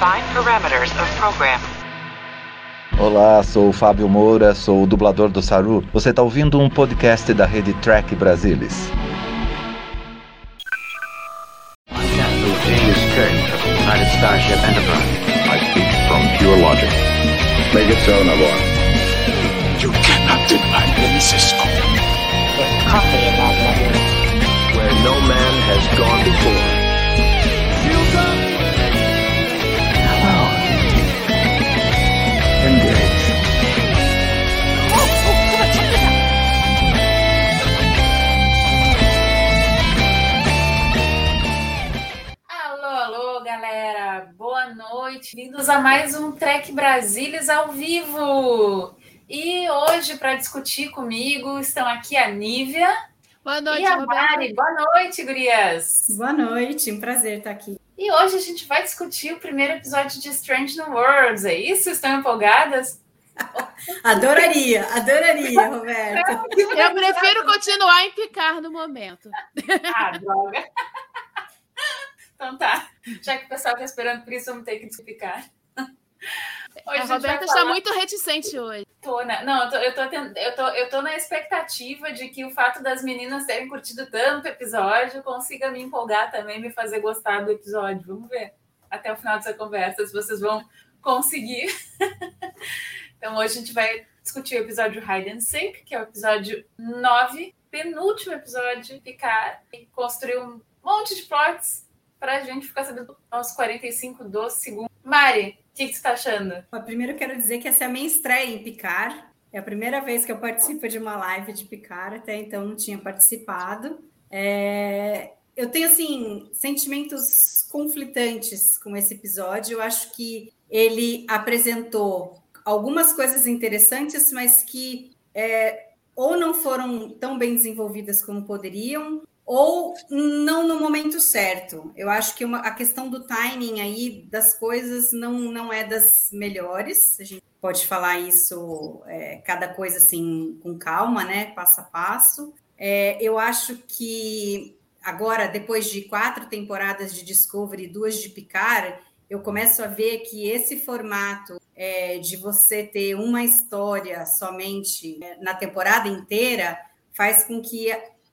Define parameters of program. Olá, sou o Fábio Moura, sou o dublador do Saru. Você está ouvindo um podcast da rede Track Brasilis. Starship Enterprise. I speak from pure logic. Make it so, Nabor. Bem-vindos a mais um Trek Brasilis ao vivo! E hoje, para discutir comigo, estão aqui a Nívia Boa noite, e a Roberto. Mari. Boa noite, gurias! Boa noite, um prazer estar aqui. E hoje a gente vai discutir o primeiro episódio de Strange New Worlds, é isso? Estão empolgadas? Adoraria, adoraria, Roberto. Eu prefiro continuar em picar no momento. Ah, droga! Então tá, já que o pessoal está esperando por isso, vamos ter que explicar. Hoje A Roberta está muito reticente hoje. Tô, né? Não, eu tô, eu, tô, eu, tô, eu tô na expectativa de que o fato das meninas terem curtido tanto o episódio consiga me empolgar também, me fazer gostar do episódio. Vamos ver até o final dessa conversa se vocês vão conseguir. então, hoje a gente vai discutir o episódio Hide and Seek, que é o episódio 9, penúltimo episódio de Picar, e construir um monte de plots pra gente ficar sabendo aos 45 do segundo. Mari, o que, que você tá achando? Mas Primeiro quero dizer que essa é a minha estreia em Picar. É a primeira vez que eu participo de uma live de Picar, até então não tinha participado. É, Eu tenho, assim, sentimentos conflitantes com esse episódio. Eu acho que ele apresentou algumas coisas interessantes, mas que é, ou não foram tão bem desenvolvidas como poderiam, ou não no momento certo. Eu acho que uma- a questão do timing aí das coisas não, não é das melhores. A gente pode falar isso, é, cada coisa assim, com calma, né? Passo a passo. É, eu acho que agora, depois de quatro temporadas de Discovery e duas de Picard, eu começo a ver que esse formato é, de você ter uma história somente é, na temporada inteira faz com que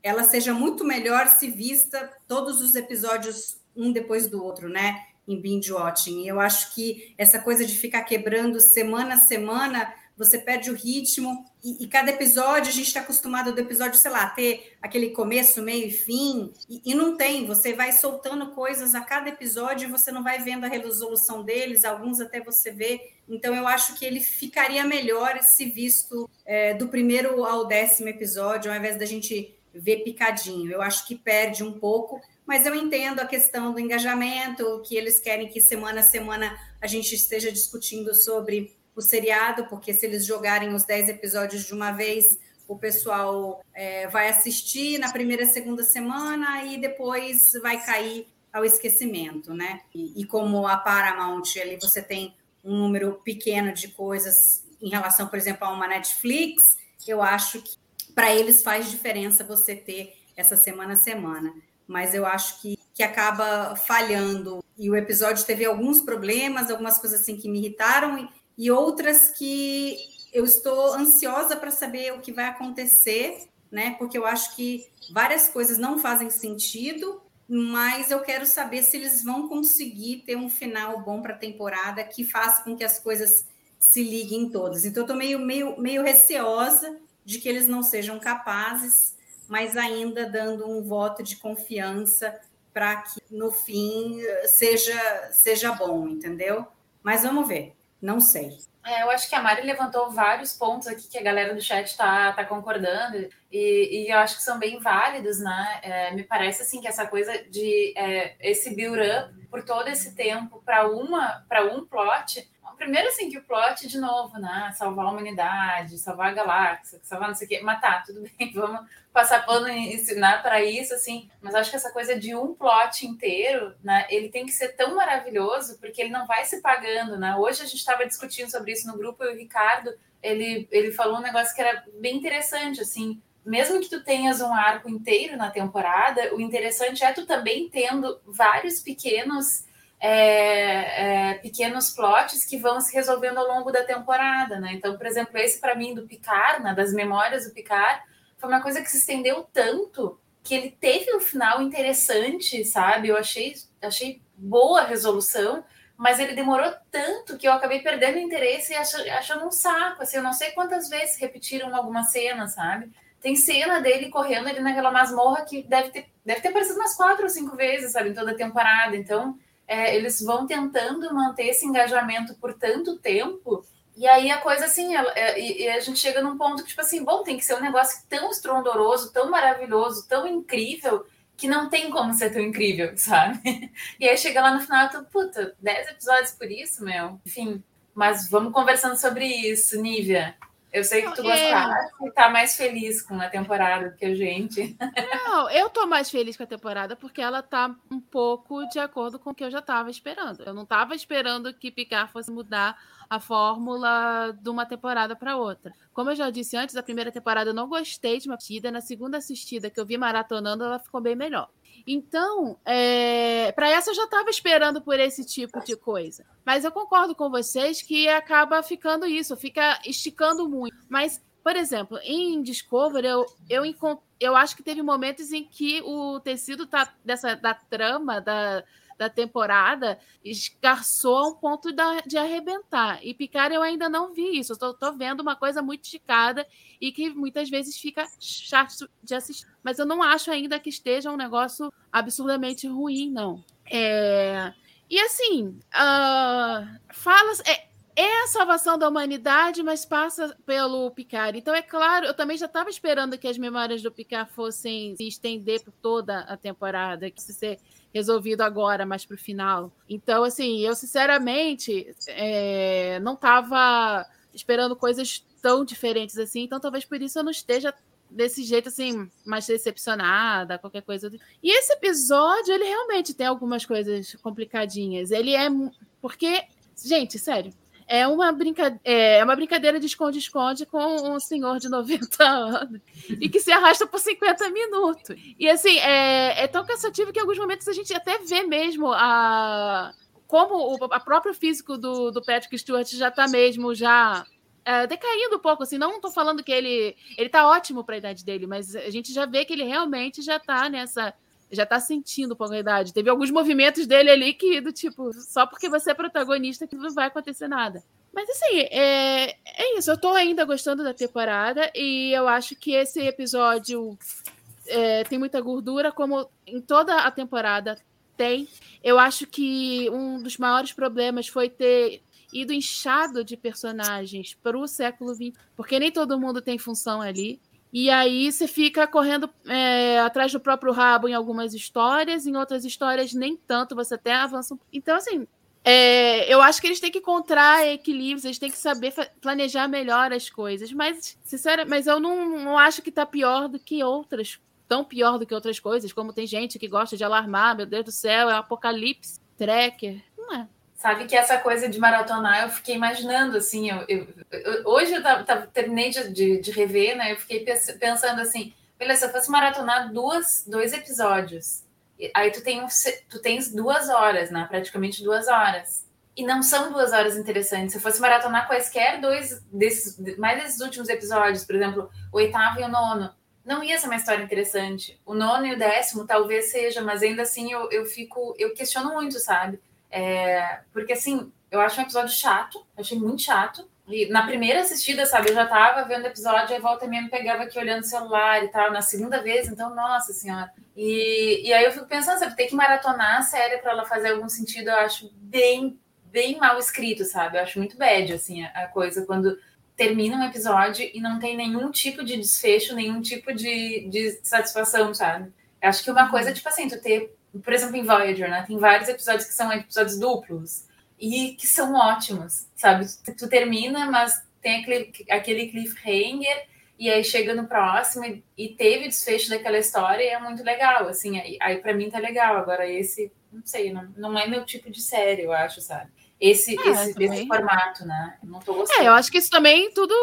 ela seja muito melhor se vista todos os episódios um depois do outro, né? Em binge watching. Eu acho que essa coisa de ficar quebrando semana a semana, você perde o ritmo. E, e cada episódio, a gente está acostumado do episódio, sei lá, ter aquele começo, meio e fim. E, e não tem, você vai soltando coisas a cada episódio e você não vai vendo a resolução deles, alguns até você vê. Então eu acho que ele ficaria melhor se visto é, do primeiro ao décimo episódio, ao invés da gente ver picadinho. Eu acho que perde um pouco, mas eu entendo a questão do engajamento, que eles querem que semana a semana a gente esteja discutindo sobre o seriado, porque se eles jogarem os 10 episódios de uma vez, o pessoal é, vai assistir na primeira, segunda semana e depois vai cair ao esquecimento, né? E, e como a Paramount ali você tem um número pequeno de coisas em relação, por exemplo, a uma Netflix, eu acho que para eles faz diferença você ter essa semana a semana. Mas eu acho que, que acaba falhando. E o episódio teve alguns problemas, algumas coisas assim que me irritaram, e, outras que eu estou ansiosa para saber o que vai acontecer, né? Porque eu acho que várias coisas não fazem sentido, mas eu quero saber se eles vão conseguir ter um final bom para a temporada que faça com que as coisas se liguem todas. Então, eu estou meio, meio, meio receosa de que eles não sejam capazes, mas ainda dando um voto de confiança para que no fim seja, seja bom, entendeu? Mas vamos ver, não sei. É, eu acho que a Mari levantou vários pontos aqui que a galera do chat está tá concordando e, e eu acho que são bem válidos, né? É, me parece assim que essa coisa de é, esse build-up por todo esse tempo para uma para um plot primeiro assim que o plot de novo, né? Salvar a humanidade, salvar a galáxia, salvar não sei o quê, matar, tudo bem, vamos passar pano e ensinar para isso, assim. Mas acho que essa coisa de um plot inteiro, né? Ele tem que ser tão maravilhoso porque ele não vai se pagando, né? Hoje a gente estava discutindo sobre isso no grupo e o Ricardo ele, ele falou um negócio que era bem interessante, assim. Mesmo que tu tenhas um arco inteiro na temporada, o interessante é tu também tendo vários pequenos é, é, pequenos plots que vão se resolvendo ao longo da temporada, né? Então, por exemplo, esse para mim do Picard, né, das memórias do Picard, foi uma coisa que se estendeu tanto que ele teve um final interessante, sabe? Eu achei, achei boa a resolução, mas ele demorou tanto que eu acabei perdendo interesse e achando, achando um saco. Assim, eu não sei quantas vezes repetiram alguma cena, sabe? Tem cena dele correndo ali naquela masmorra que deve ter, deve ter aparecido umas quatro ou cinco vezes, sabe, em toda a temporada. Então, é, eles vão tentando manter esse engajamento por tanto tempo. E aí a coisa assim, é, e, a gente chega num ponto que, tipo assim, bom, tem que ser um negócio tão estrondoroso, tão maravilhoso, tão incrível, que não tem como ser tão incrível, sabe? E aí chega lá no final, tu, puta, 10 episódios por isso, meu. Enfim, mas vamos conversando sobre isso, Nívia. Eu sei que tu gostaste é... e tá mais feliz com a temporada do que a gente. Não, eu tô mais feliz com a temporada porque ela tá um pouco de acordo com o que eu já tava esperando. Eu não tava esperando que Picard fosse mudar a fórmula de uma temporada para outra. Como eu já disse antes, a primeira temporada eu não gostei de uma assistida, na segunda assistida que eu vi maratonando, ela ficou bem melhor. Então, é, para essa eu já estava esperando por esse tipo de coisa. Mas eu concordo com vocês que acaba ficando isso, fica esticando muito. Mas, por exemplo, em Discovery, eu, eu, eu acho que teve momentos em que o tecido tá, dessa, da trama, da, da temporada esgarçou a um ponto de arrebentar. E Picard eu ainda não vi isso. Eu tô, vendo uma coisa muito esticada e que muitas vezes fica chato de assistir. Mas eu não acho ainda que esteja um negócio absurdamente ruim, não. É... E assim, uh, fala. É, é a salvação da humanidade, mas passa pelo Picard. Então, é claro, eu também já estava esperando que as memórias do Picard fossem se estender por toda a temporada, que se resolvido agora, mais para o final. Então, assim, eu sinceramente é, não estava esperando coisas tão diferentes assim, então talvez por isso eu não esteja desse jeito assim, mais decepcionada, qualquer coisa. E esse episódio, ele realmente tem algumas coisas complicadinhas. Ele é porque, gente, sério, é uma, brinca... é uma brincadeira de esconde-esconde com um senhor de 90 anos e que se arrasta por 50 minutos. E assim, é, é tão cansativo que em alguns momentos a gente até vê mesmo a como o a próprio físico do, do Patrick Stewart já está mesmo já é, decaindo um pouco, assim, não estou falando que ele ele tá ótimo para a idade dele, mas a gente já vê que ele realmente já está nessa já tá sentindo pouco a idade. Teve alguns movimentos dele ali que, do tipo, só porque você é protagonista que não vai acontecer nada. Mas assim, é, é isso. Eu tô ainda gostando da temporada e eu acho que esse episódio é, tem muita gordura, como em toda a temporada tem. Eu acho que um dos maiores problemas foi ter ido inchado de personagens para o século XX, porque nem todo mundo tem função ali. E aí você fica correndo é, atrás do próprio rabo em algumas histórias, em outras histórias nem tanto, você até avança. Então, assim, é, eu acho que eles têm que encontrar equilíbrios, eles têm que saber planejar melhor as coisas. Mas, sinceramente, mas eu não, não acho que está pior do que outras, tão pior do que outras coisas, como tem gente que gosta de alarmar, meu Deus do céu, é um apocalipse, tracker. Não é. Sabe que essa coisa de maratonar, eu fiquei imaginando, assim, eu, eu, eu hoje eu tava, tava, terminei de, de, de, rever, né? Eu fiquei pensando assim, beleza, se eu fosse maratonar duas, dois episódios, aí tu, tem, tu tens duas horas, né? Praticamente duas horas. E não são duas horas interessantes. Se eu fosse maratonar quaisquer dois desses, mais desses últimos episódios, por exemplo, o oitavo e o nono, não ia ser uma história interessante. O nono e o décimo talvez seja, mas ainda assim eu, eu fico, eu questiono muito, sabe? É, porque, assim, eu acho um episódio chato, achei muito chato. E na primeira assistida, sabe, eu já tava vendo o episódio, e volta e meia me pegava aqui olhando o celular e tal. Na segunda vez, então, nossa senhora. E, e aí eu fico pensando, sabe, ter que maratonar a série para ela fazer algum sentido, eu acho bem, bem mal escrito, sabe? Eu acho muito bad, assim, a, a coisa quando termina um episódio e não tem nenhum tipo de desfecho, nenhum tipo de, de satisfação, sabe? Eu acho que uma coisa, tipo assim, tu ter por exemplo, em Voyager, né? Tem vários episódios que são episódios duplos e que são ótimos, sabe? Tu, termina, mas tem aquele, aquele cliffhanger e aí chega no próximo e, e teve desfecho daquela história e é muito legal, assim, aí, aí para mim tá legal. Agora esse, não sei, não, não é meu tipo de série, eu acho, sabe? Esse, é, esse, esse formato, né? Eu não tô gostando. É, eu acho que isso também tudo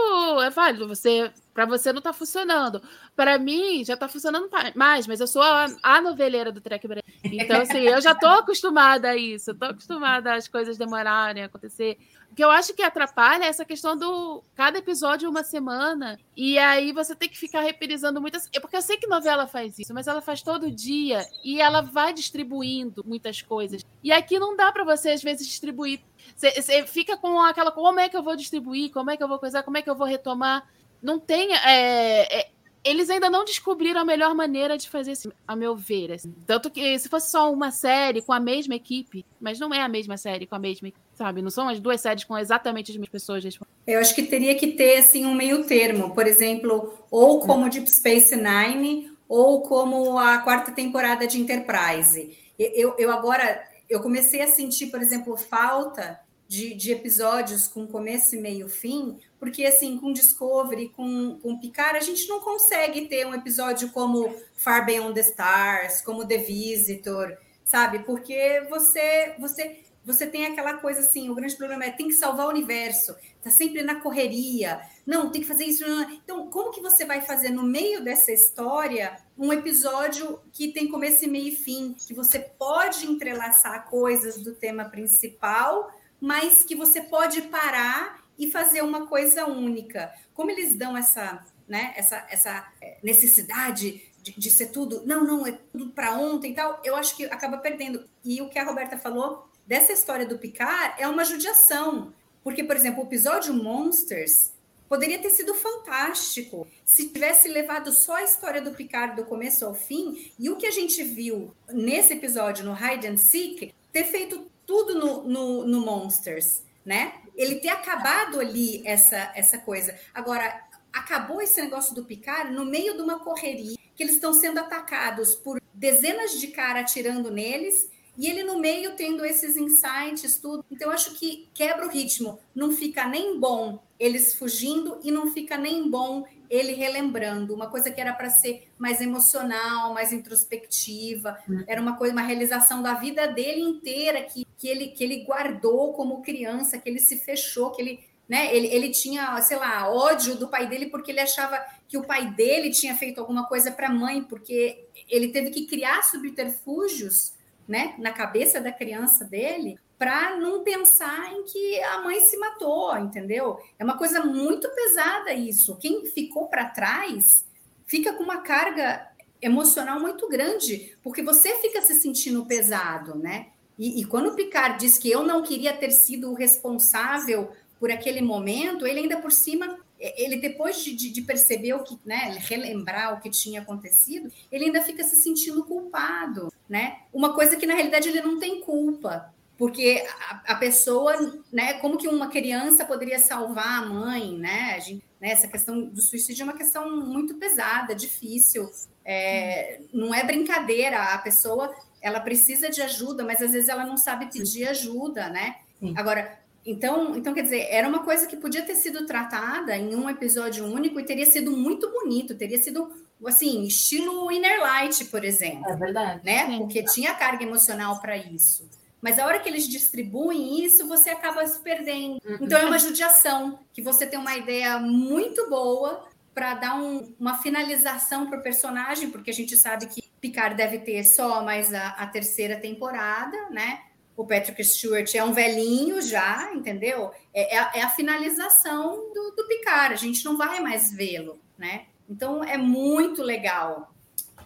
é válido. Você Para você não tá funcionando. Para mim, já tá funcionando mais, mas eu sou a, a noveleira do Trek Brasil. Então, assim, eu já tô acostumada a isso. Eu tô acostumada às coisas demorarem a acontecer. O que eu acho que atrapalha é essa questão do cada episódio uma semana. E aí você tem que ficar reprisando muitas. É porque eu sei que novela faz isso, mas ela faz todo dia e ela vai distribuindo muitas coisas. E aqui não dá para você, às vezes, distribuir. Você fica com aquela. Como é que eu vou distribuir? Como é que eu vou coisar? Como é que eu vou retomar? Não tem. É, é, eles ainda não descobriram a melhor maneira de fazer isso, a meu ver. Assim. Tanto que se fosse só uma série com a mesma equipe, mas não é a mesma série com a mesma equipe, sabe? Não são as duas séries com exatamente as mesmas pessoas. Eu acho que teria que ter assim um meio termo, por exemplo, ou como Deep Space Nine, ou como a quarta temporada de Enterprise. Eu, eu agora eu comecei a sentir, por exemplo, falta de, de, episódios com começo e meio fim, porque assim, com Discovery, com, com Picard, a gente não consegue ter um episódio como Far Beyond the Stars, como The Visitor, sabe? Porque você você você tem aquela coisa assim, o grande problema é tem que salvar o universo, tá sempre na correria. Não, tem que fazer isso. Então, como que você vai fazer no meio dessa história um episódio que tem começo meio e fim, que você pode entrelaçar coisas do tema principal mas que você pode parar e fazer uma coisa única. Como eles dão essa, né, essa, essa é, necessidade de, de ser tudo, não, não, é tudo para ontem e tal, eu acho que acaba perdendo. E o que a Roberta falou dessa história do Picard é uma judiação. Porque, por exemplo, o episódio Monsters poderia ter sido fantástico se tivesse levado só a história do Picard do começo ao fim e o que a gente viu nesse episódio no Hide and Seek ter feito tudo no, no, no Monsters, né? Ele ter acabado ali essa, essa coisa. Agora, acabou esse negócio do Picard no meio de uma correria, que eles estão sendo atacados por dezenas de caras atirando neles, e ele no meio tendo esses insights, tudo. Então, eu acho que quebra o ritmo. Não fica nem bom eles fugindo e não fica nem bom ele relembrando uma coisa que era para ser mais emocional, mais introspectiva, hum. era uma coisa, uma realização da vida dele inteira que, que ele que ele guardou como criança, que ele se fechou, que ele né? Ele, ele tinha, sei lá, ódio do pai dele porque ele achava que o pai dele tinha feito alguma coisa para a mãe, porque ele teve que criar subterfúgios né, na cabeça da criança dele para não pensar em que a mãe se matou, entendeu? É uma coisa muito pesada isso. Quem ficou para trás fica com uma carga emocional muito grande, porque você fica se sentindo pesado, né? E, e quando o Picard diz que eu não queria ter sido o responsável por aquele momento, ele ainda por cima, ele depois de, de, perceber o que, né, relembrar o que tinha acontecido, ele ainda fica se sentindo culpado, né? Uma coisa que na realidade ele não tem culpa, porque a, a, pessoa, né, como que uma criança poderia salvar a mãe, né? A gente, né essa questão do suicídio é uma questão muito pesada, difícil, é, não é brincadeira. A pessoa, ela precisa de ajuda, mas às vezes ela não sabe pedir ajuda, né? Sim. Agora, então, então, quer dizer, era uma coisa que podia ter sido tratada em um episódio único e teria sido muito bonito, teria sido assim, estilo Inner Light, por exemplo. É verdade. Né? Porque tinha carga emocional para isso. Mas a hora que eles distribuem isso, você acaba se perdendo. Uhum. Então é uma judiação, que você tem uma ideia muito boa para dar um, uma finalização para o personagem, porque a gente sabe que Picard deve ter só mais a, a, terceira temporada, né? O Patrick Stewart é um velhinho já, entendeu? É, é, a, é a, finalização do, do Picard, a gente não vai mais vê-lo, né? Então é muito legal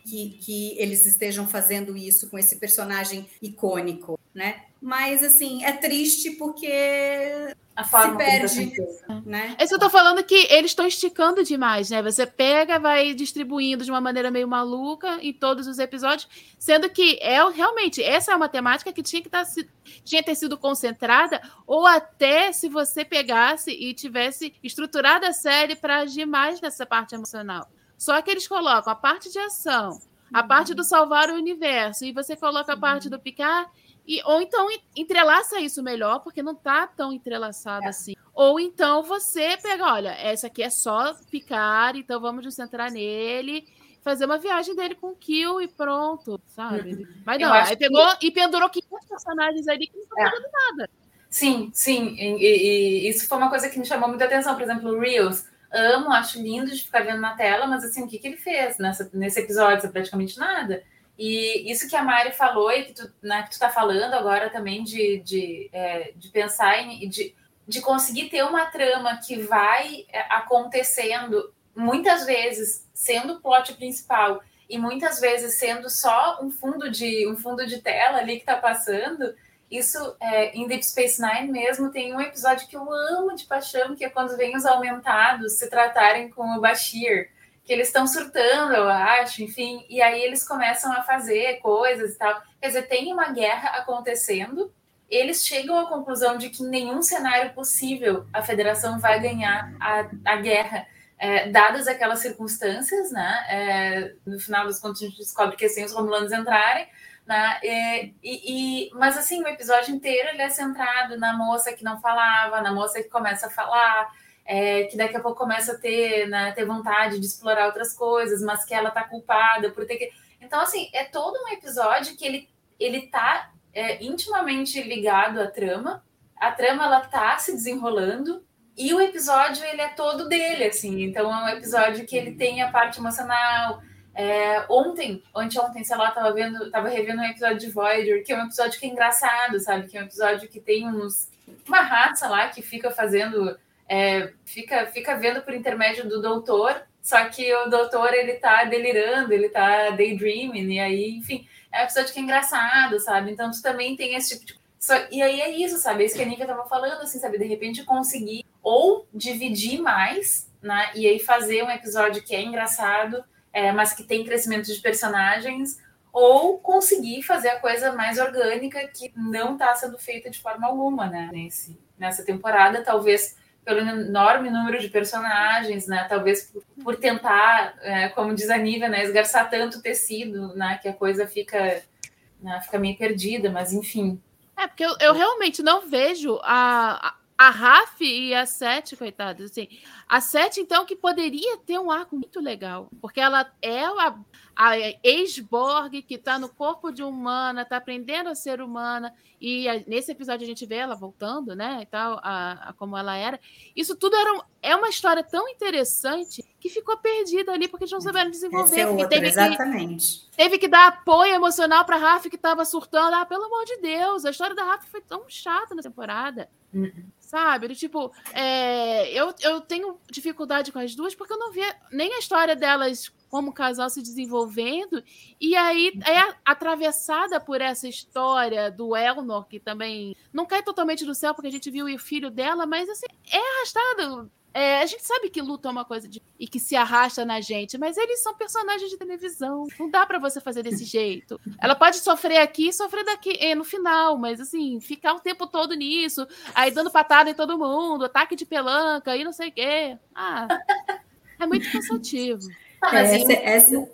que, que eles estejam fazendo isso com esse personagem icônico, né? Mas assim, é triste porque a forma se perde, né? É isso eu tô falando que eles estão esticando demais, né? Você pega, vai distribuindo de uma maneira meio maluca em todos os episódios, sendo que é realmente essa é uma temática que tinha que estar tá, tinha ter sido concentrada, ou até se você pegasse e tivesse estruturado a série para agir mais nessa parte emocional. Só que eles colocam a parte de ação, a parte do salvar o universo, e você coloca a parte do picar, e, ou então entrelaça isso melhor, porque não tá tão entrelaçado é. assim. Ou então você pega, olha, essa aqui é só picar, então vamos nos centrar nele, fazer uma viagem dele com kill e pronto, sabe? Mas não, aí pegou que... e pendurou 500 personagens ali que não estão é. nada. Sim, sim, e, e, e, isso foi uma coisa que me chamou muita atenção, por exemplo, o Reels amo, acho lindo de ficar vendo na tela, mas assim, o que, que ele fez nessa, nesse episódio? Praticamente nada. E isso que a Mari falou e que tu, né, que tu tá falando agora também de, de, é, de pensar em de, de conseguir ter uma trama que vai é, acontecendo muitas vezes sendo o plot principal e muitas vezes sendo só um fundo de um fundo de tela ali que tá passando. Isso é, em Deep Space Nine mesmo tem um episódio que eu amo de paixão, que é quando vem os aumentados se tratarem com o Bashir que eles estão surtando, eu acho, enfim, e aí eles começam a fazer coisas e tal. Quer dizer, tem uma guerra acontecendo, eles chegam à conclusão de que em nenhum cenário possível a federação vai ganhar a, a guerra, é, dadas aquelas circunstâncias, né? É, no final das contas, a gente descobre que assim os romulanos entrarem. Né? E, e, mas assim, o episódio inteiro ele é centrado na moça que não falava, na moça que começa a falar, é, que daqui a pouco começa a ter, né, ter vontade de explorar outras coisas, mas que ela tá culpada por ter que. Então, assim, é todo um episódio que ele, ele tá é, intimamente ligado à trama. A trama ela tá se desenrolando e o episódio ele é todo dele, assim. Então é um episódio que ele tem a parte emocional. É, ontem, anteontem, sei lá, tava vendo, tava revendo um episódio de Voyager, que é um episódio que é engraçado, sabe? Que é um episódio que tem uns uma raça lá que fica fazendo é, fica, fica vendo por intermédio do doutor, só que o doutor ele tá delirando, ele tá daydreaming, e aí, enfim, é um episódio que é engraçado, sabe? Então tu também tem esse tipo de. Só, e aí é isso, sabe? É isso que a Nívia tava falando, assim, sabe? De repente conseguir ou dividir mais, né? E aí fazer um episódio que é engraçado, é, mas que tem crescimento de personagens, ou conseguir fazer a coisa mais orgânica que não está sendo feita de forma alguma, né? Nesse, nessa temporada, talvez pelo enorme número de personagens, né? Talvez por, por tentar, é, como diz a Nívia, né? Esgarçar tanto tecido, né? Que a coisa fica, né? fica meio perdida, mas enfim. É, porque eu, eu realmente não vejo a, a, a Raf e a Sete, coitadas, assim. A Sete, então, que poderia ter um arco muito legal, porque ela é a, a ex-Borg que está no corpo de humana, está aprendendo a ser humana, e a, nesse episódio a gente vê ela voltando, né, e tal, a, a como ela era. Isso tudo era é uma história tão interessante que ficou perdida ali porque eles não souberam desenvolver. é outro, teve exatamente. Que, teve que dar apoio emocional para Raf que estava surtando. Ah, pelo amor de Deus, a história da Raf foi tão chata na temporada. Uhum. Sabe? Tipo, é, eu, eu tenho dificuldade com as duas porque eu não vi nem a história delas como casal se desenvolvendo, e aí é atravessada por essa história do Elnor, que também não cai totalmente do céu, porque a gente viu o filho dela, mas assim, é arrastado. É, a gente sabe que luta é uma coisa de, e que se arrasta na gente, mas eles são personagens de televisão. Não dá para você fazer desse jeito. Ela pode sofrer aqui e sofrer daqui é, no final, mas assim, ficar o tempo todo nisso, aí dando patada em todo mundo, ataque de pelanca e não sei o quê. Ah, é muito cansativo. Não, mas, essa, em, essa...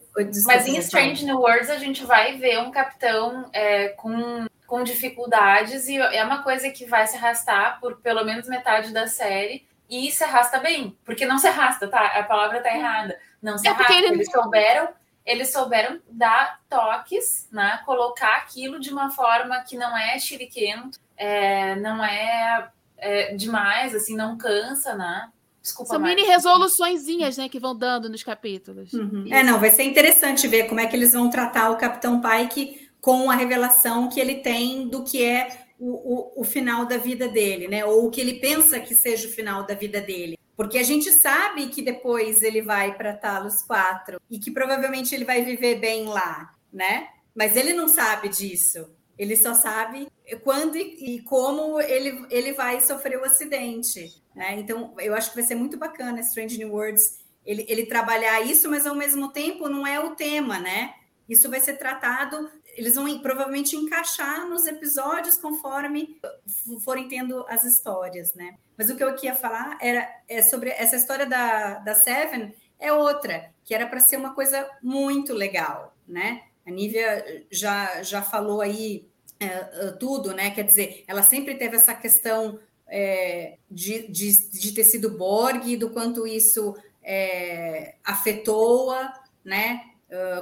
mas em Strange New Worlds a gente vai ver um capitão é, com, com dificuldades e é uma coisa que vai se arrastar por pelo menos metade da série e se arrasta bem, porque não se arrasta, tá? A palavra tá errada. Não se é arrasta. Ele... Eles souberam, eles souberam dar toques, né? Colocar aquilo de uma forma que não é chiriquento, é, não é, é demais, assim, não cansa, né? Desculpa, São mini resoluçõezinhas, né, que vão dando nos capítulos. Uhum. É, não, vai ser interessante ver como é que eles vão tratar o Capitão Pike com a revelação que ele tem do que é o, o, o final da vida dele, né? Ou o que ele pensa que seja o final da vida dele. Porque a gente sabe que depois ele vai para Talos 4 e que provavelmente ele vai viver bem lá, né? Mas ele não sabe disso. Ele só sabe quando e como ele, ele vai sofrer o acidente. Né? Então, eu acho que vai ser muito bacana Strange New Worlds ele, ele trabalhar isso, mas ao mesmo tempo não é o tema, né? Isso vai ser tratado, eles vão provavelmente encaixar nos episódios conforme forem tendo as histórias, né? Mas o que eu queria falar era é sobre essa história da, da Seven, é outra, que era para ser uma coisa muito legal, né? A Nívia já, já falou aí é, tudo, né? Quer dizer, ela sempre teve essa questão é, de, de, de, ter sido Borg, do quanto isso é, afetou-a, né?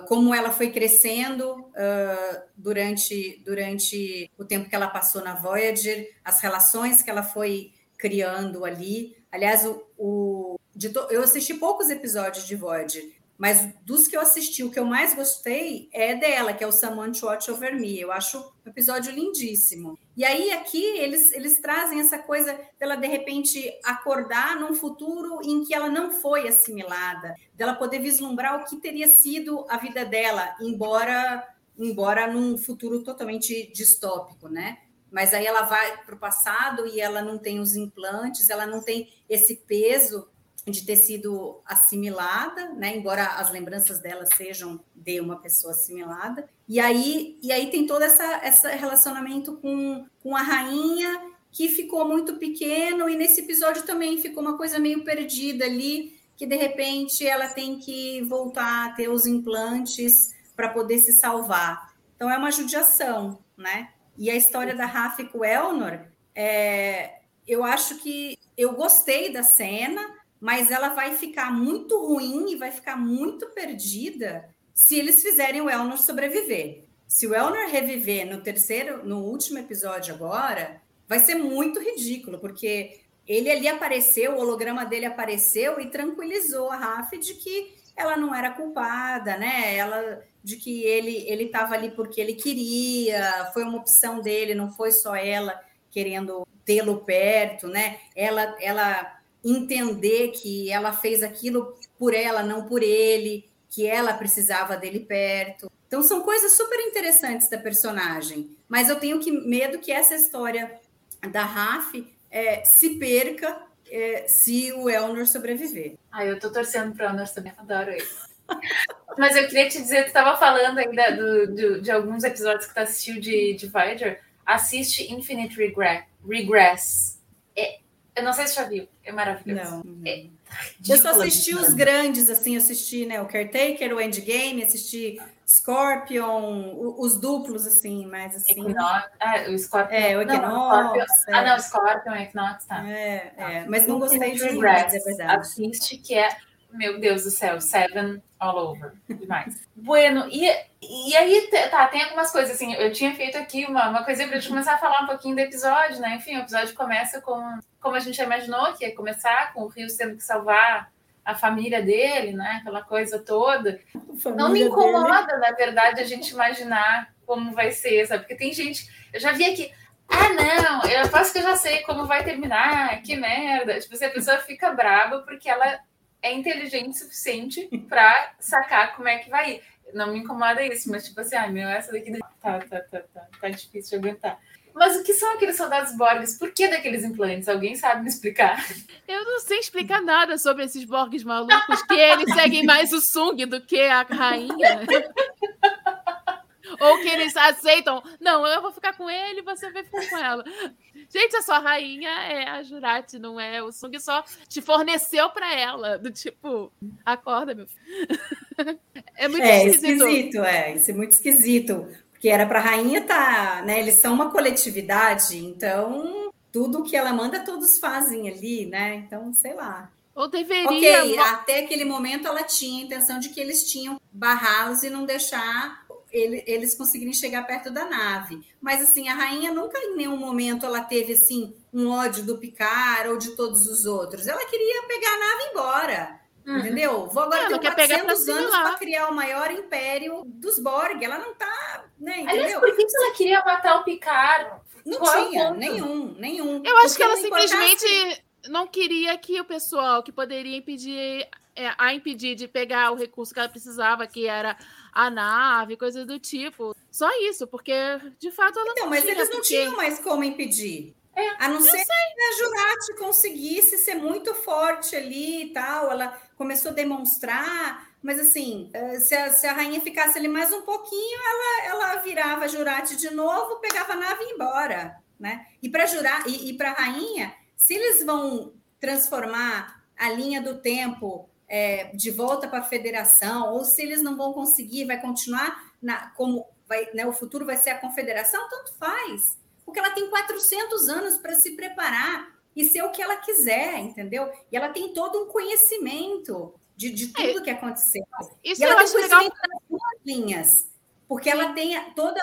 Como ela foi crescendo uh, durante, durante o tempo que ela passou na Voyager, as relações que ela foi criando ali. Aliás, o, o to, eu assisti poucos episódios de Void, mas dos que eu assisti, o que eu mais gostei é dela, que é o Someone to Watch Over Me. Eu acho um episódio lindíssimo. E aí, aqui, eles, eles trazem essa coisa dela, de repente, acordar num futuro em que ela não foi assimilada, dela poder vislumbrar o que teria sido a vida dela, embora, embora num futuro totalmente distópico, né? Mas aí ela vai para o passado e ela não tem os implantes, ela não tem esse peso de ter sido assimilada, né? Embora as lembranças dela sejam de uma pessoa assimilada. E aí, e aí tem todo essa, esse relacionamento com, com a rainha que ficou muito pequeno e nesse episódio também ficou uma coisa meio perdida ali, que de repente ela tem que voltar a ter os implantes para poder se salvar. Então é uma judiação, né? E a história da o Elnor, é, eu acho que eu gostei da cena, mas ela vai ficar muito ruim e vai ficar muito perdida se eles fizerem o Elnor sobreviver. Se o Elnor reviver no terceiro, no último episódio agora, vai ser muito ridículo, porque ele ali apareceu, o holograma dele apareceu e tranquilizou a Raf de que ela não era culpada, né? Ela de que ele ele estava ali porque ele queria, foi uma opção dele, não foi só ela querendo tê-lo perto, né? Ela ela entender que ela fez aquilo por ela, não por ele, que ela precisava dele perto. Então são coisas super interessantes da personagem, mas eu tenho que medo que essa história da Raf é, se perca é, se o Elnor sobreviver. Ah, eu tô torcendo para o Elnor também, adoro isso. Mas eu queria te dizer, tu estava falando ainda do, do, de alguns episódios que tu assistiu de, de Voyager. Assiste Infinite Regress. É, eu não sei se já viu. É maravilhoso. Não. É, eu só assisti os grandes, assim, assisti né, o Caretaker, o Endgame, assisti Scorpion, os duplos, assim, mas assim. Equinox, ah, o Scorpion. É, o Equinox. Não, é. Ah, não, Scorpion, Equinox, tá. É, tá. é, mas não gostei de Regrets, é verdade. Assiste, que é, meu Deus do céu, Seven all over. Demais. bueno, e, e aí, tá, tem algumas coisas, assim, eu tinha feito aqui uma, uma coisinha pra gente começar a falar um pouquinho do episódio, né? Enfim, o episódio começa com, como a gente imaginou que ia começar, com o Rio tendo que salvar a família dele, né? Aquela coisa toda. Não me incomoda, dele. na verdade, a gente imaginar como vai ser, sabe? Porque tem gente. Eu já vi aqui. Ah, não, eu aposto que eu já sei como vai terminar, que merda. Tipo, se a pessoa fica brava porque ela é inteligente o suficiente para sacar como é que vai ir. Não me incomoda isso, mas tipo assim, ai meu, essa daqui tá, tá, tá, tá, tá difícil de aguentar. Mas o que são aqueles soldados Borgs? Por que daqueles implantes? Alguém sabe me explicar? Eu não sei explicar nada sobre esses Borgs malucos, que eles seguem mais o Sung do que a rainha. Ou que eles aceitam, não, eu vou ficar com ele, você vai ficar com ela. Gente, a sua rainha é a Jurati, não é? O Sung só te forneceu para ela, do tipo, acorda, meu filho. É muito é, esquisito. esquisito. É, isso é muito esquisito. Porque era para a rainha estar, tá, né? Eles são uma coletividade, então tudo que ela manda, todos fazem ali, né? Então, sei lá. Ou deveria. Ok, até aquele momento ela tinha a intenção de que eles tinham barrá-los e não deixar ele, eles conseguirem chegar perto da nave. Mas assim, a rainha nunca em nenhum momento ela teve assim um ódio do Picard ou de todos os outros. Ela queria pegar a nave embora. Uhum. Entendeu? Vou agora ter 400 anos para criar o maior império dos Borg. Ela não tá, né, entendeu? Aliás, por que ela queria matar o Picard? Não Qual tinha, nenhum, nenhum. Eu acho que ela simplesmente não queria que o pessoal que poderia impedir é, a impedir de pegar o recurso que ela precisava, que era a nave, coisas do tipo. Só isso, porque de fato ela então, não mas eles não porque... tinham mais como impedir. É, a não ser sei. que a Jurati conseguisse ser muito forte ali e tal, ela começou a demonstrar, mas assim, eh, se a, se a rainha ficasse ali mais um pouquinho, ela, ela virava a Jurati de novo, pegava a nave e ia embora, né? E para jurar e, e para a rainha, se eles vão transformar a linha do tempo é, de volta para a federação, ou se eles não vão conseguir, vai continuar na, como vai, né, o futuro vai ser a confederação, tanto faz, porque ela tem 400 anos para se preparar e ser o que ela quiser, entendeu? E ela tem todo um conhecimento de, de é, tudo é, que aconteceu. Isso e ela eu tem acho legal. das linhas, porque ela tem toda,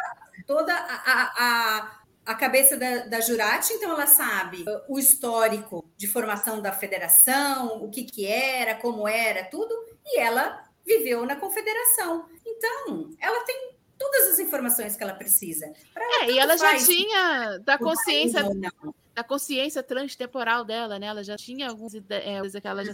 toda a, a, a cabeça da, da Jurati, então ela sabe o histórico de formação da federação, o que, que era, como era, tudo, e ela viveu na confederação. Então, ela tem todas as informações que ela precisa. Ela, é, e ela já tinha da consciência da consciência transtemporal dela, né? Ela já tinha algumas ideias que ela já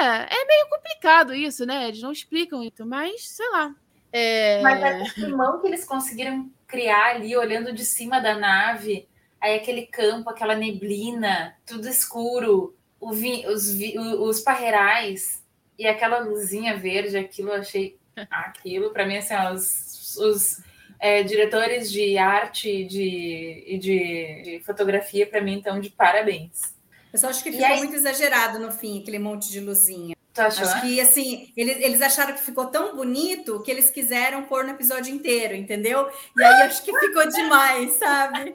É, é meio complicado isso, né? Eles não explicam isso, mas sei lá. É... Mas é o que eles conseguiram criar ali, olhando de cima da nave, aí aquele campo, aquela neblina, tudo escuro, vi, os, vi, os parreirais e aquela luzinha verde, aquilo eu achei. Aquilo, para mim, assim, ó, os, os é, diretores de arte e de, de, de fotografia, para mim, estão de parabéns. Eu só acho que ficou aí... muito exagerado no fim, aquele monte de luzinha. Acho que assim, eles, eles acharam que ficou tão bonito que eles quiseram pôr no episódio inteiro, entendeu? E aí acho que ficou demais, sabe?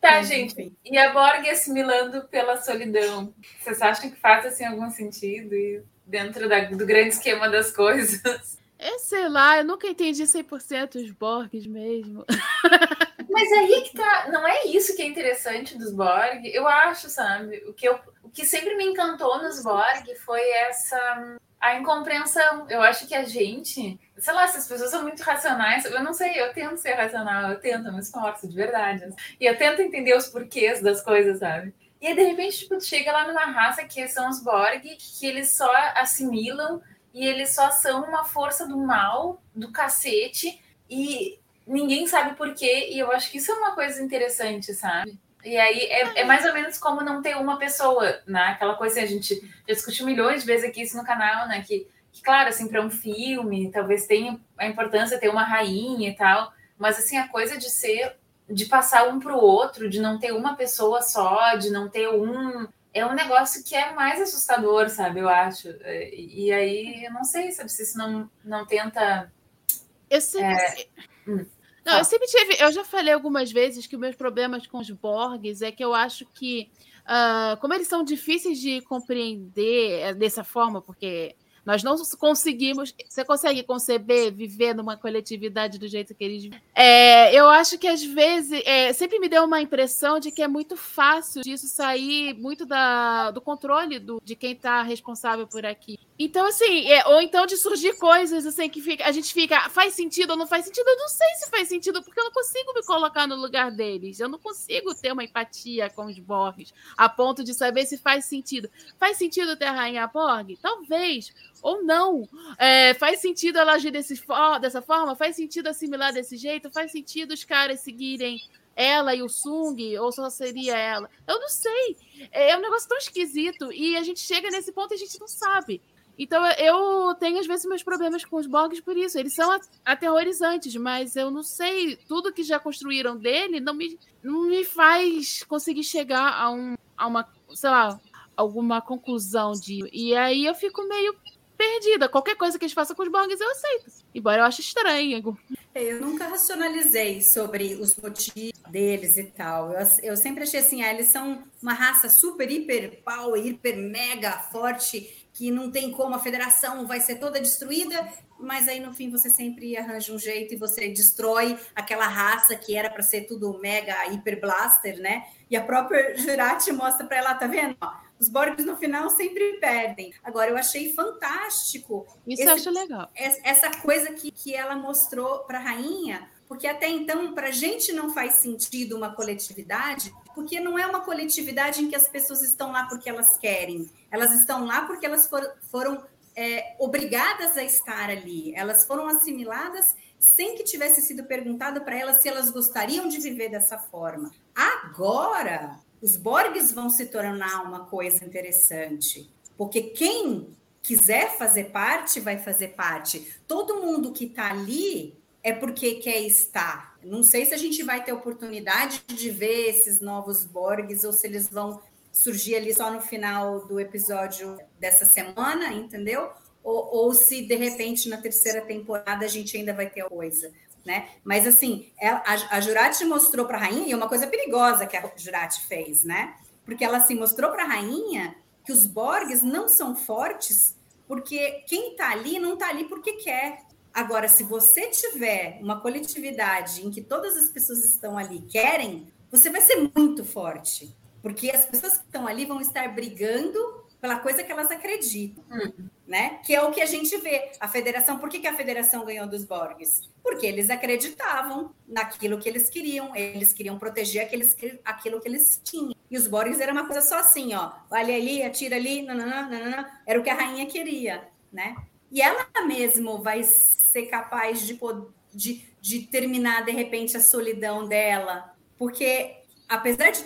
Tá, Mas, gente. Enfim. E a Borg assimilando pela solidão. Vocês acham que faz assim algum sentido e dentro da, do grande esquema das coisas? É, sei lá, eu nunca entendi 100% os Borgs mesmo. Mas aí que tá. Não é isso que é interessante dos Borg. Eu acho, sabe? O que, eu, o que sempre me encantou nos Borg foi essa. A incompreensão. Eu acho que a gente. Sei lá, essas pessoas são muito racionais. Eu não sei, eu tento ser racional, eu tento, eu me esforço, de verdade. E eu tento entender os porquês das coisas, sabe? E aí, de repente, tipo, chega lá numa raça que são os Borg, que eles só assimilam e eles só são uma força do mal, do cacete. E ninguém sabe por quê, e eu acho que isso é uma coisa interessante, sabe? E aí é, é mais ou menos como não ter uma pessoa, né? Aquela coisa assim, a gente já discutiu milhões de vezes aqui isso no canal, né? Que, que claro, assim, para um filme, talvez tenha a importância de ter uma rainha e tal, mas assim, a coisa de ser, de passar um para o outro, de não ter uma pessoa só, de não ter um. É um negócio que é mais assustador, sabe? Eu acho. E, e aí, eu não sei, sabe, se isso não, não tenta. Eu sei. É... Hum. Não, eu sempre tive. Eu já falei algumas vezes que os meus problemas com os Borgs é que eu acho que, uh, como eles são difíceis de compreender é, dessa forma, porque nós não conseguimos. Você consegue conceber viver numa coletividade do jeito que eles. É, eu acho que às vezes. É, sempre me deu uma impressão de que é muito fácil disso sair muito da, do controle do, de quem está responsável por aqui. Então, assim, é, ou então de surgir coisas assim que fica, a gente fica, faz sentido ou não faz sentido? Eu não sei se faz sentido, porque eu não consigo me colocar no lugar deles. Eu não consigo ter uma empatia com os Borgs a ponto de saber se faz sentido. Faz sentido ter a Rainha Borg? Talvez ou não. É, faz sentido ela agir desse, dessa forma? Faz sentido assimilar desse jeito? Faz sentido os caras seguirem ela e o Sung? Ou só seria ela? Eu não sei. É, é um negócio tão esquisito. E a gente chega nesse ponto e a gente não sabe. Então eu tenho às vezes meus problemas com os Borgs por isso. Eles são aterrorizantes, mas eu não sei. Tudo que já construíram dele não me, não me faz conseguir chegar a, um, a uma, sei lá, alguma conclusão de. E aí eu fico meio perdida. Qualquer coisa que eles façam com os Borgs eu aceito. Embora eu ache estranho. É, eu nunca racionalizei sobre os motivos deles e tal. Eu, eu sempre achei assim, ah, eles são uma raça super, hiper power, hiper mega forte, que não tem como a federação vai ser toda destruída, mas aí no fim você sempre arranja um jeito e você destrói aquela raça que era para ser tudo mega hiper blaster, né? E a própria Jurati mostra para ela, tá vendo? Os Borgs no final sempre perdem. Agora, eu achei fantástico. Isso esse, eu acho legal. Essa coisa que, que ela mostrou para a rainha, porque até então, para a gente não faz sentido uma coletividade, porque não é uma coletividade em que as pessoas estão lá porque elas querem. Elas estão lá porque elas for, foram é, obrigadas a estar ali. Elas foram assimiladas sem que tivesse sido perguntado para elas se elas gostariam de viver dessa forma. Agora, os Borgs vão se tornar uma coisa interessante, porque quem quiser fazer parte, vai fazer parte. Todo mundo que está ali é porque quer estar. Não sei se a gente vai ter oportunidade de ver esses novos Borgs ou se eles vão surgir ali só no final do episódio dessa semana, entendeu? Ou, ou se de repente na terceira temporada a gente ainda vai ter coisa né? Mas assim, ela, a, a Jurati mostrou para a rainha, e é uma coisa perigosa que a Jurati fez, né? Porque ela assim, mostrou para a rainha que os Borgs não são fortes porque quem está ali não está ali porque quer. Agora, se você tiver uma coletividade em que todas as pessoas estão ali querem, você vai ser muito forte. Porque as pessoas que estão ali vão estar brigando pela coisa que elas acreditam, Hum. né? Que é o que a gente vê. A federação, por que, que a federação ganhou dos Borgs? Porque eles acreditavam naquilo que eles queriam, eles queriam proteger aqueles, aquilo que eles tinham. E os Borgs era uma coisa só assim, ó, vale ali, atira ali, nananã, nananã, era o que a rainha queria, né? E ela mesmo vai ser capaz de, de, de terminar, de repente, a solidão dela, porque apesar de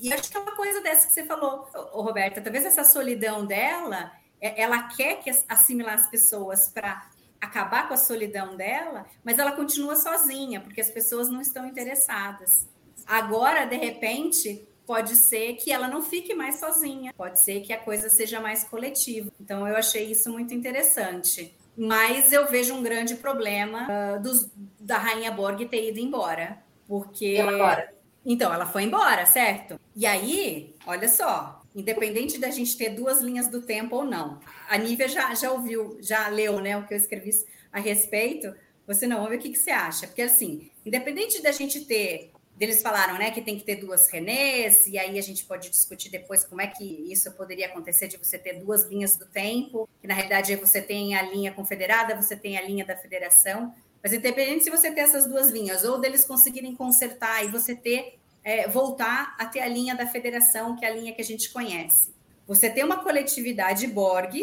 e acho que é uma coisa dessa que você falou, ô, Roberta, talvez essa solidão dela, é- ela quer que as- assimilar as pessoas para acabar com a solidão dela, mas ela continua sozinha, porque as pessoas não estão interessadas. Agora, de repente, pode ser que ela não fique mais sozinha, pode ser que a coisa seja mais coletiva. Então, eu achei isso muito interessante. Mas eu vejo um grande problema ah, dos- da Rainha Borg ter ido embora. Porque. E agora? Então, ela foi embora, certo? E aí, olha só, independente da gente ter duas linhas do tempo ou não, a Nívia já, já ouviu, já leu né, o que eu escrevi a respeito. Você não, ver o que, que você acha. Porque, assim, independente da gente ter. Eles falaram né, que tem que ter duas Renês, e aí a gente pode discutir depois como é que isso poderia acontecer de você ter duas linhas do tempo, que na realidade você tem a linha confederada, você tem a linha da federação. Mas independente se você ter essas duas linhas, ou deles conseguirem consertar e você ter é, voltar a ter a linha da federação, que é a linha que a gente conhece. Você tem uma coletividade Borg,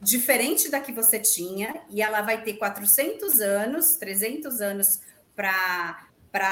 diferente da que você tinha, e ela vai ter 400 anos, 300 anos para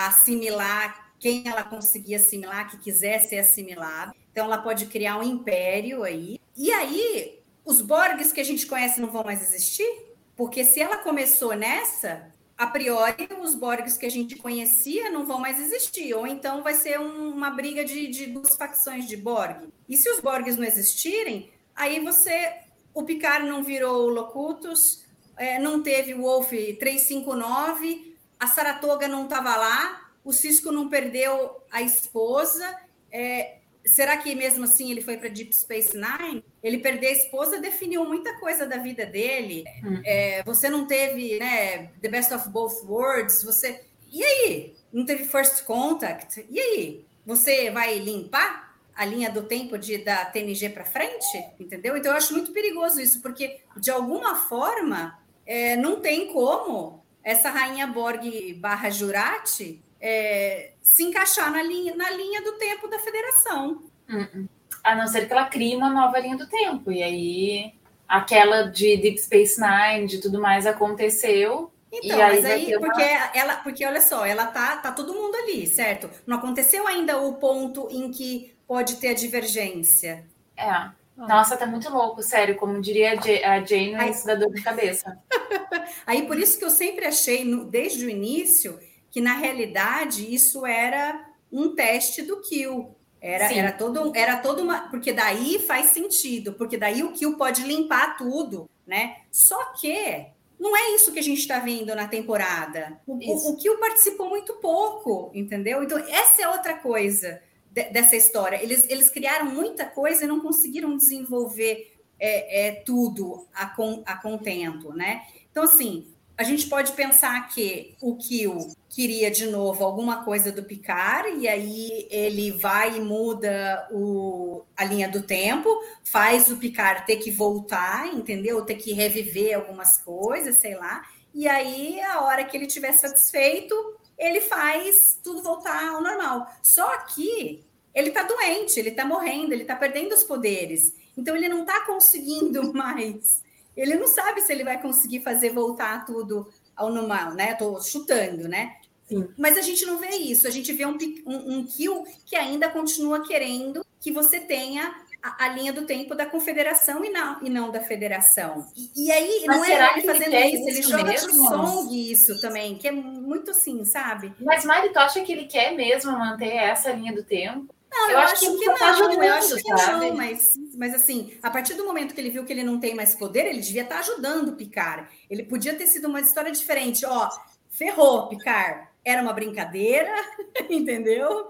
assimilar quem ela conseguir assimilar, que quiser ser assimilado. Então, ela pode criar um império aí. E aí, os Borgs que a gente conhece não vão mais existir? Porque se ela começou nessa, a priori, os Borgs que a gente conhecia não vão mais existir, ou então vai ser um- uma briga de, de duas facções de Borg. E se os Borgs não existirem, aí você. O Picard não virou o Locutus, é, não teve o Wolf 359, a Saratoga não estava lá, o Cisco não perdeu a esposa. é, será que mesmo assim ele foi para Deep Space Nine? Ele perder a esposa definiu muita coisa da vida dele. É, você não teve, né, The Best of Both Worlds, você. E aí? Não teve First Contact? E aí? Você vai limpar a linha do tempo de, da TNG para frente? Entendeu? Então eu acho muito perigoso isso, porque de alguma forma é, não tem como essa rainha Borg barra Jurati é, se encaixar na linha, na linha do tempo da federação. Hum, A não ser que ela crie uma nova linha do tempo. E aí, aquela de Deep Space Nine, de tudo mais, aconteceu. Então, E aí mas aí, uma- porque ela, porque olha só, ela tá, tá todo mundo ali, certo? Não aconteceu ainda o ponto em que pode ter a divergência. É. Nossa, tá muito louco, sério. Como diria a Ja- a Jane, isso dá dor de cabeça. Aí por isso que eu sempre achei, no- desde o início, que na realidade isso era um teste do Kill. Era, Sim. era todo, era todo uma. Porque daí faz sentido, porque daí o Kill pode limpar tudo, né? Só que não é isso que a gente está vendo na temporada. O, Isso. o, o Kill participou muito pouco, entendeu? Então, essa é outra coisa de- dessa história. Eles, eles criaram muita coisa e não conseguiram desenvolver é, é, tudo a, con, a contento, né? Então, assim, a gente pode pensar que o Kill queria de novo alguma coisa do Picard, e aí ele vai e muda o, a linha do tempo, faz o Picard ter que voltar, entendeu? Ter que reviver algumas coisas, sei lá. E aí, a hora que ele tiver satisfeito, ele faz tudo voltar ao normal. Só que ele tá doente, ele tá morrendo, ele tá perdendo os poderes. Então ele não tá conseguindo mais. Ele não sabe se ele vai conseguir fazer voltar tudo ao normal, né? Tô chutando, né? Sim. Mas a gente não vê isso. A gente vê um, um, um kill que ainda continua querendo que você tenha a, a linha do tempo da confederação e não, e não da federação. E, e aí, Mas não é será ele ele fazendo quer isso, ele joga mesmo? pro Song isso também, que é muito assim, sabe? Mas Mari, tu acha que ele quer mesmo manter essa linha do tempo? Não, Eu eu, acho acho, que ele que, não, tá eu acho que sabe? não, mas, mas assim, a partir do momento que ele viu que ele não tem mais poder, ele devia estar ajudando o Picard. Ele podia ter sido uma história diferente, ó, ferrou, Picard. Era uma brincadeira, entendeu?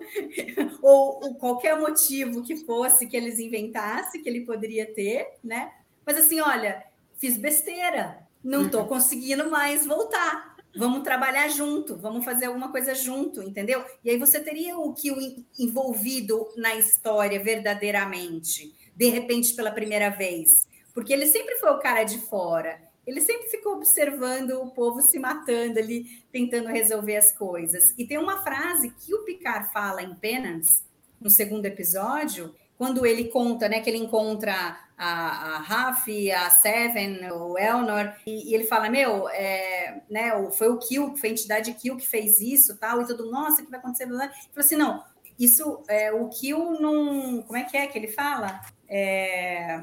Ou, ou qualquer motivo que fosse que eles inventassem, que ele poderia ter, né? Mas assim, olha, fiz besteira. não estou conseguindo mais voltar. Vamos trabalhar junto, vamos fazer alguma coisa junto, entendeu? E aí você teria o que envolvido na história verdadeiramente, de repente pela primeira vez, porque ele sempre foi o cara de fora. Ele sempre ficou observando o povo se matando ali, tentando resolver as coisas. E tem uma frase que o Picard fala em Penance, no segundo episódio, quando ele conta, né, que ele encontra a, a a Seven, o Elnor, e, e ele fala, meu, é, né, foi o Kill, foi a entidade Kill que fez isso, tal, e tudo, nossa, o que vai acontecer? Ele falou assim, não, isso, é, o Kill não, como é que é que ele fala? É,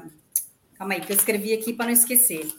calma aí, que eu escrevi aqui para não esquecer.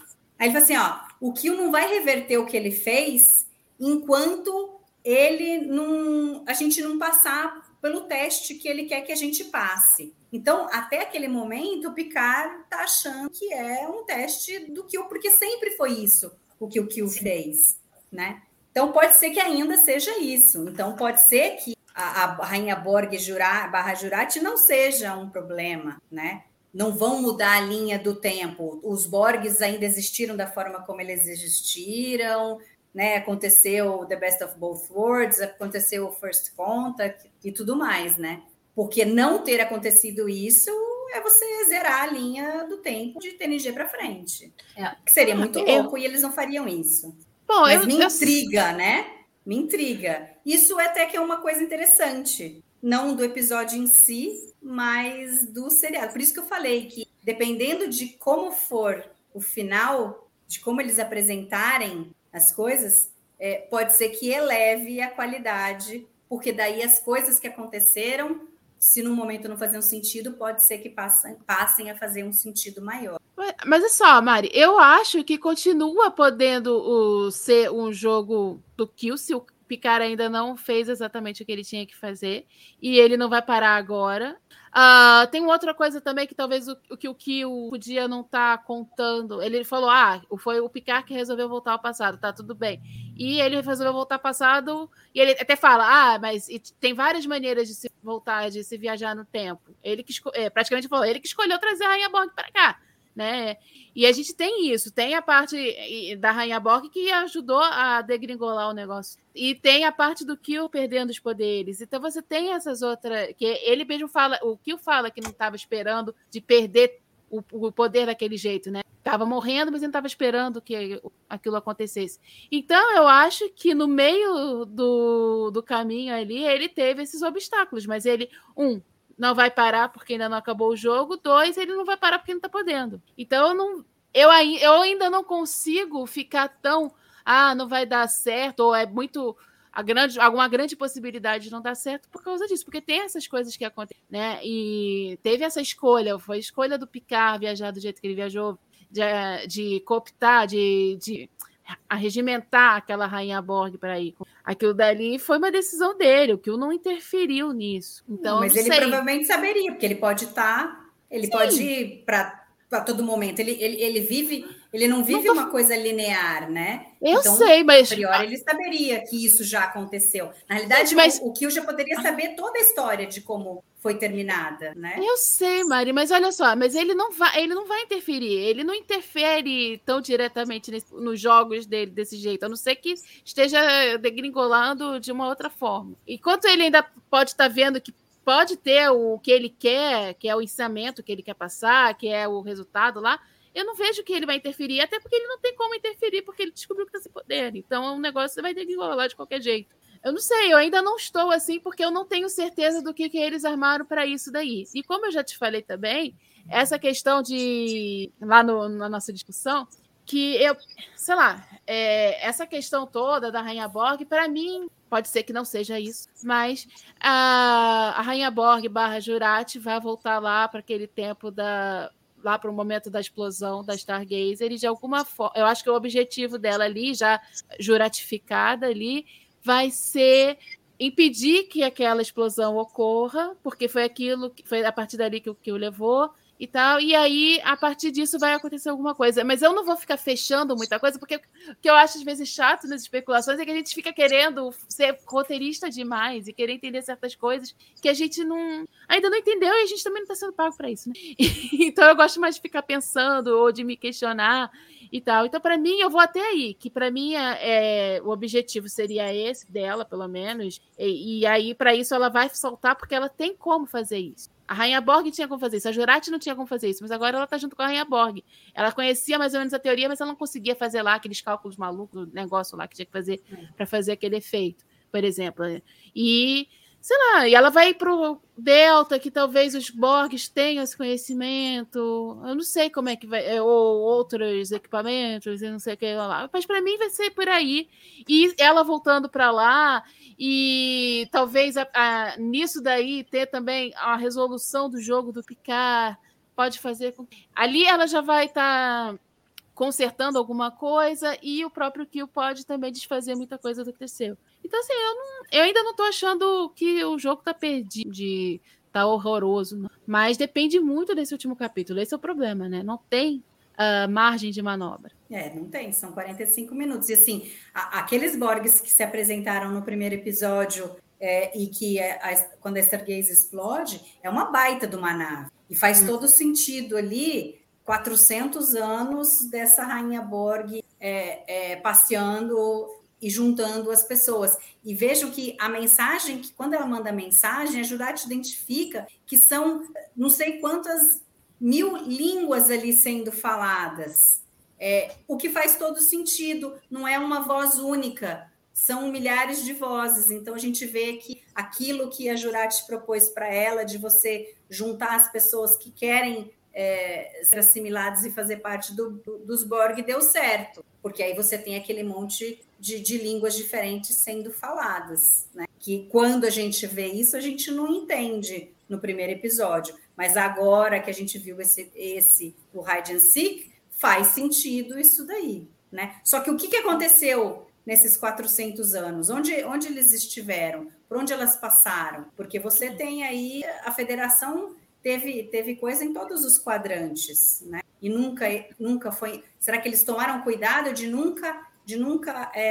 Aí ele fala assim, ó, o Kill não vai reverter o que ele fez enquanto ele não, a gente não passar pelo teste que ele quer que a gente passe. Então, até aquele momento, o Picard está achando que é um teste do Kill, porque sempre foi isso o que o Kill fez, né? Então, pode ser que ainda seja isso. Então, pode ser que a, a Rainha Borg Jura, barra Jurati não seja um problema, né? Não vão mudar a linha do tempo. Os Borgs ainda existiram da forma como eles existiram, né? Aconteceu The Best of Both Worlds, aconteceu o First Contact e tudo mais, né? Porque não ter acontecido isso é você zerar a linha do tempo de TNG para frente. É. Que seria muito eu... louco e eles não fariam isso. Bom, Mas eu, me intriga, eu... né? Me intriga. Isso é até que é uma coisa interessante. Não do episódio em si, mas do seriado. Por isso que eu falei que, dependendo de como for o final, de como eles apresentarem as coisas, é, pode ser que eleve a qualidade, porque daí as coisas que aconteceram se no momento não fazer um sentido, pode ser que passem, passem a fazer um sentido maior. Mas é só, Mari, eu acho que continua podendo ser um jogo do Kill se o Picard ainda não fez exatamente o que ele tinha que fazer e ele não vai parar agora. Uh, tem outra coisa também que talvez o, o que o Kill podia não tá contando. Ele falou: ah, foi o Picard que resolveu voltar ao passado, tá tudo bem. E ele resolveu voltar ao passado, e ele até fala: ah, mas tem várias maneiras de se voltar, de se viajar no tempo. Ele que é, praticamente falou, ele que escolheu trazer a Rainha Borg para cá né? E a gente tem isso, tem a parte da Rainha Borg que ajudou a degringolar o negócio. E tem a parte do Kill perdendo os poderes. Então você tem essas outras. que Ele mesmo fala, o Kill fala que não estava esperando de perder o, o, poder daquele jeito, né? Tava morrendo, mas ele estava esperando que aquilo acontecesse. Então eu acho que no meio do, do caminho ali ele teve esses obstáculos, mas ele, um, não vai parar porque ainda não acabou o jogo. Dois, ele não vai parar porque não está podendo. Então eu não. Eu, eu ainda não consigo ficar tão. Ah, não vai dar certo, ou é muito. A grande, alguma grande possibilidade de não dar certo por causa disso, porque tem essas coisas que acontecem, né? E teve essa escolha, foi a escolha do Picard viajar do jeito que ele viajou, de, de cooptar, de, de arregimentar aquela rainha Borg para ir. Aquilo dali foi uma decisão dele, o que não interferiu nisso. Então, mas ele sei. provavelmente saberia, porque ele pode estar, tá, ele Sim. pode ir para todo momento. Ele, ele, ele vive ele não vive não tô... uma coisa linear, né? Eu então, sei, mas. A priori, ele saberia que isso já aconteceu. Na realidade, mas... o, o Kill já poderia saber toda a história de como foi terminada, né? Eu sei, Mari, mas olha só, mas ele não vai, ele não vai interferir, ele não interfere tão diretamente nesse, nos jogos dele desse jeito, a não ser que esteja degringolando de uma outra forma. Enquanto ele ainda pode estar tá vendo que pode ter o que ele quer, que é o ensinamento que ele quer passar, que é o resultado lá, eu não vejo que ele vai interferir, até porque ele não tem como interferir, porque ele descobriu que está sem poder. Então é um negócio que vai ter que enrolar de qualquer jeito. Eu não sei, eu ainda não estou assim, porque eu não tenho certeza do que, que eles armaram para isso daí. E como eu já te falei também, essa questão de. lá no, na nossa discussão, que eu, sei lá, é, essa questão toda da Rainha Borg, para mim, pode ser que não seja isso, mas a, a Rainha Borg barra Jurati vai voltar lá para aquele tempo da lá para o momento da explosão da Stargazer, e de alguma forma, eu acho que o objetivo dela ali, já juratificada ali, vai ser impedir que aquela explosão ocorra, porque foi aquilo que foi a partir dali que, que o levou, e tal. E aí, a partir disso, vai acontecer alguma coisa. Mas eu não vou ficar fechando muita coisa, porque o que eu acho às vezes chato nas especulações é que a gente fica querendo ser roteirista demais e querer entender certas coisas que a gente não ainda não entendeu e a gente também não está sendo pago para isso, né? então eu gosto mais de ficar pensando ou de me questionar e tal. Então, para mim, eu vou até aí, que para mim é, é, o objetivo seria esse dela, pelo menos. E, e aí, para isso, ela vai soltar, porque ela tem como fazer isso. A Rainha Borg tinha como fazer isso, a Jurati não tinha como fazer isso, mas agora ela tá junto com a Rainha Borg. Ela conhecia mais ou menos a teoria, mas ela não conseguia fazer lá aqueles cálculos malucos, o negócio lá que tinha que fazer para fazer aquele efeito, por exemplo. E sei lá, e ela vai pro Delta, que talvez os Borgs tenham esse conhecimento. Eu não sei como é que vai, ou outros equipamentos, eu não sei o que lá. Mas para mim vai ser por aí. E ela voltando para lá, e talvez a, a, nisso daí ter também a resolução do jogo do Picard pode fazer com ali ela já vai estar tá consertando alguma coisa e o próprio Kill pode também desfazer muita coisa do que aconteceu. Então, assim, eu, não, eu ainda não tô achando que o jogo tá perdido, de, tá horroroso. Mas depende muito desse último capítulo. Esse é o problema, né? Não tem uh, margem de manobra. É, não tem, são 45 minutos. E assim, a, aqueles Borgs que se apresentaram no primeiro episódio é, e que é, a, quando a Stargaze explode, é uma baita de uma nave. E faz hum. todo sentido ali 400 anos dessa rainha Borg é, é, passeando e juntando as pessoas. E vejo que a mensagem, que quando ela manda mensagem, a Jurati identifica que são não sei quantas mil línguas ali sendo faladas. É, o que faz todo sentido, não é uma voz única, são milhares de vozes. Então a gente vê que aquilo que a Jurati propôs para ela, de você juntar as pessoas que querem é, ser assimilados e fazer parte do, do, dos Borg, deu certo, porque aí você tem aquele monte de, de línguas diferentes sendo faladas, né? Que quando a gente vê isso, a gente não entende no primeiro episódio, mas agora que a gente viu esse, esse o Hide and Seek, faz sentido isso daí, né? Só que o que, que aconteceu nesses 400 anos? Onde, onde eles estiveram? Por onde elas passaram? Porque você tem aí a federação teve, teve coisa em todos os quadrantes, né? E nunca, nunca foi. Será que eles tomaram cuidado de nunca de nunca é,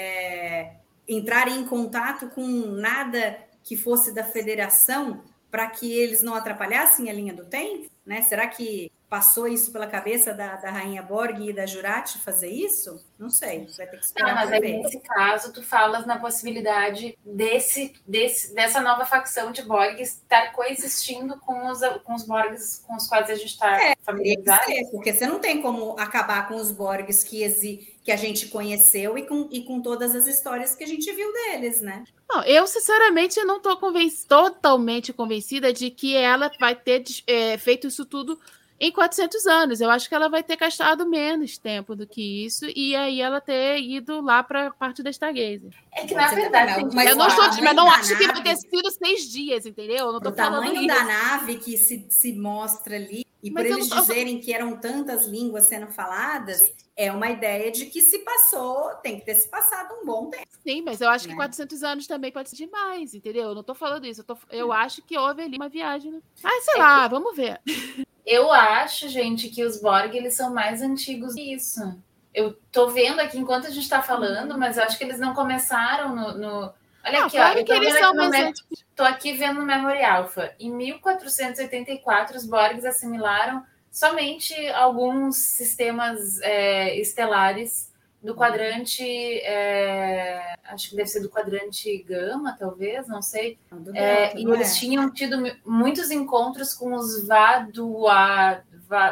é, entrar em contato com nada que fosse da federação para que eles não atrapalhassem a linha do tempo? Né? Será que passou isso pela cabeça da, da Rainha Borg e da Jurati fazer isso? Não sei, vai ter que esperar. Não, mas aí, nesse caso, tu falas na possibilidade desse, desse, dessa nova facção de Borg estar coexistindo com os, com os Borgs com os quais a gente está é, familiarizado. Ser, porque você não tem como acabar com os Borgs que, exi, que a gente conheceu e com, e com todas as histórias que a gente viu deles, né? Não, eu, sinceramente, não estou convenc totalmente convencida de que ela vai ter é, feito isso tudo em 400 anos. Eu acho que ela vai ter gastado menos tempo do que isso e aí ela ter ido lá para a parte da Stargazer. É que, na verdade, mas eu não, estou, mas não acho nave, que vai ter sido seis dias, entendeu? Eu não tô o tamanho isso. da nave que se, se mostra ali e mas por eles tô... dizerem que eram tantas línguas sendo faladas, Sim. é uma ideia de que se passou, tem que ter se passado um bom tempo. Sim, mas eu acho né? que 400 anos também pode ser demais, entendeu? Eu não estou falando isso. Eu, tô, eu acho que houve ali uma viagem. Ah, sei é lá, que... vamos ver. Eu acho, gente, que os Borg eles são mais antigos que isso. Eu tô vendo aqui enquanto a gente está falando, uhum. mas eu acho que eles não começaram no. no... Olha não, aqui, claro ó. Eu tô, eles são aqui me... tô aqui vendo no Memory Alpha. Em 1484, os Borgs assimilaram somente alguns sistemas é, estelares do quadrante, é, acho que deve ser do quadrante gama, talvez, não sei. É, e eles é. tinham tido muitos encontros com os Vadua,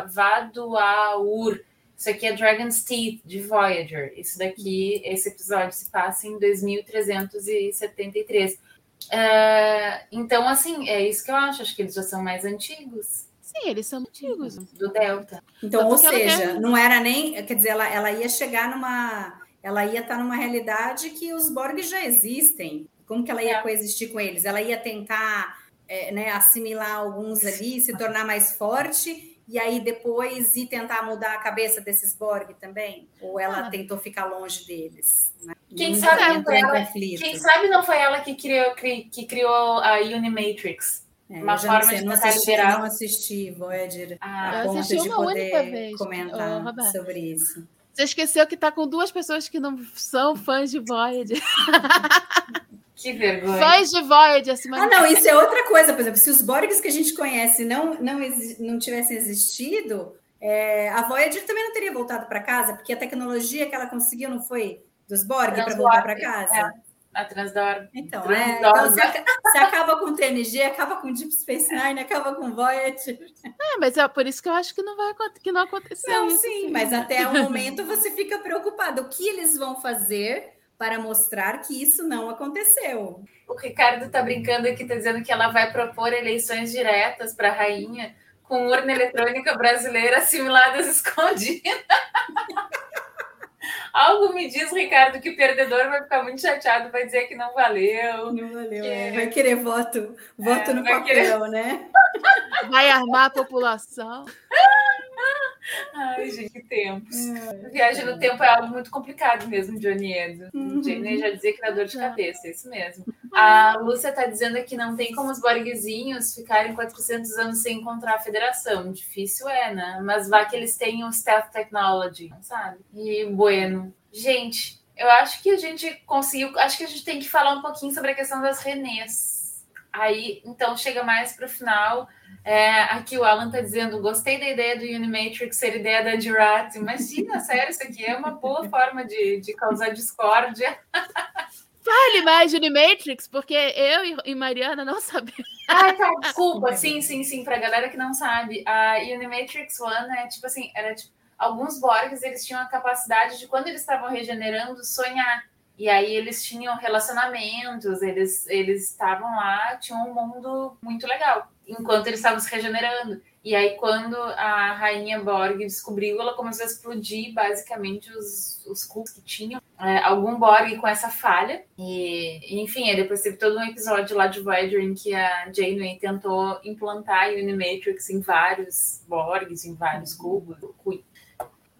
Vaduaur. Isso aqui é Dragon's Teeth, de Voyager. Isso daqui, esse episódio se passa em 2373. É, então, assim, é isso que eu acho. Acho que eles já são mais antigos. Sim, eles são antigos. Do Delta. Então, ou seja, quer... não era nem. Quer dizer, ela, ela ia chegar numa. Ela ia estar numa realidade que os Borg já existem. Como que ela ia é. coexistir com eles? Ela ia tentar é, né, assimilar alguns ali, se tornar mais forte, e aí depois ir tentar mudar a cabeça desses Borg também? Ou ela ah. tentou ficar longe deles? Né? Quem sabe, ela, quem sabe não foi ela que criou, que criou a Unimatrix? É, uma forma sei, de não assisti, liberar. não assisti Voyager ah, a ponto de poder comentar oh, sobre isso. Você esqueceu que está com duas pessoas que não são fãs de Voyager. Que vergonha. Fãs de Voyager. Assim, ah, não, isso é outra coisa. Por exemplo, se os Borgs que a gente conhece não, não, não tivessem existido, É, a Voyager também não teria voltado para casa, porque a tecnologia que ela conseguiu não foi dos Borg para voltar para casa. É, a Transdor. Então, é, então você, você, acaba com TNG, acaba com Deep Space Nine, acaba com Voyager. É, mas é por isso que eu acho que não vai que não aconteceu não, isso. Sim, mas até o momento você fica preocupado. O que eles vão fazer para mostrar que isso não aconteceu? O Ricardo está brincando aqui, está dizendo que ela vai propor eleições diretas para a rainha com urna eletrônica brasileira assimiladas escondidas. Algo me diz, Ricardo, que o perdedor vai ficar muito chateado, vai dizer que não valeu. Não valeu, que... é. vai querer voto, voto é, no papel, querer... né? Vai armar a população. Ai, gente, que tempos. É. Viagem no tempo é algo muito complicado mesmo, Johnny Edo. Uhum. Já dizia que dá dor de cabeça, é isso mesmo. A Lúcia está dizendo que não tem como os Borgzinhos ficarem 400 anos sem encontrar a federação. Difícil é, né? Mas vá que eles tenham Stealth Technology, sabe? E bueno. Gente, eu acho que a gente conseguiu. Acho que a gente tem que falar um pouquinho sobre a questão das Renês. Aí, então, chega mais para o final. É, aqui o Alan está dizendo: gostei da ideia do Unimatrix ser ideia da Jurat. Imagina, sério, isso aqui é uma boa forma de, de causar discórdia. Fale mais de Unimatrix, porque eu e Mariana não sabemos. Ah, tá, desculpa. sim, sim, sim. Pra galera que não sabe, a Unimatrix One é tipo assim, era tipo, alguns Borgs, eles tinham a capacidade de, quando eles estavam regenerando, sonhar. E aí eles tinham relacionamentos, eles eles estavam lá, tinham um mundo muito legal, enquanto eles estavam se regenerando. E aí, quando a rainha Borg descobriu, ela começou a explodir basicamente os, os cultos que tinham. É, algum Borg com essa falha. E, enfim, depois teve todo um episódio lá de Voyager em que a Janeway tentou implantar a Unimatrix em vários Borgs, em vários cubos.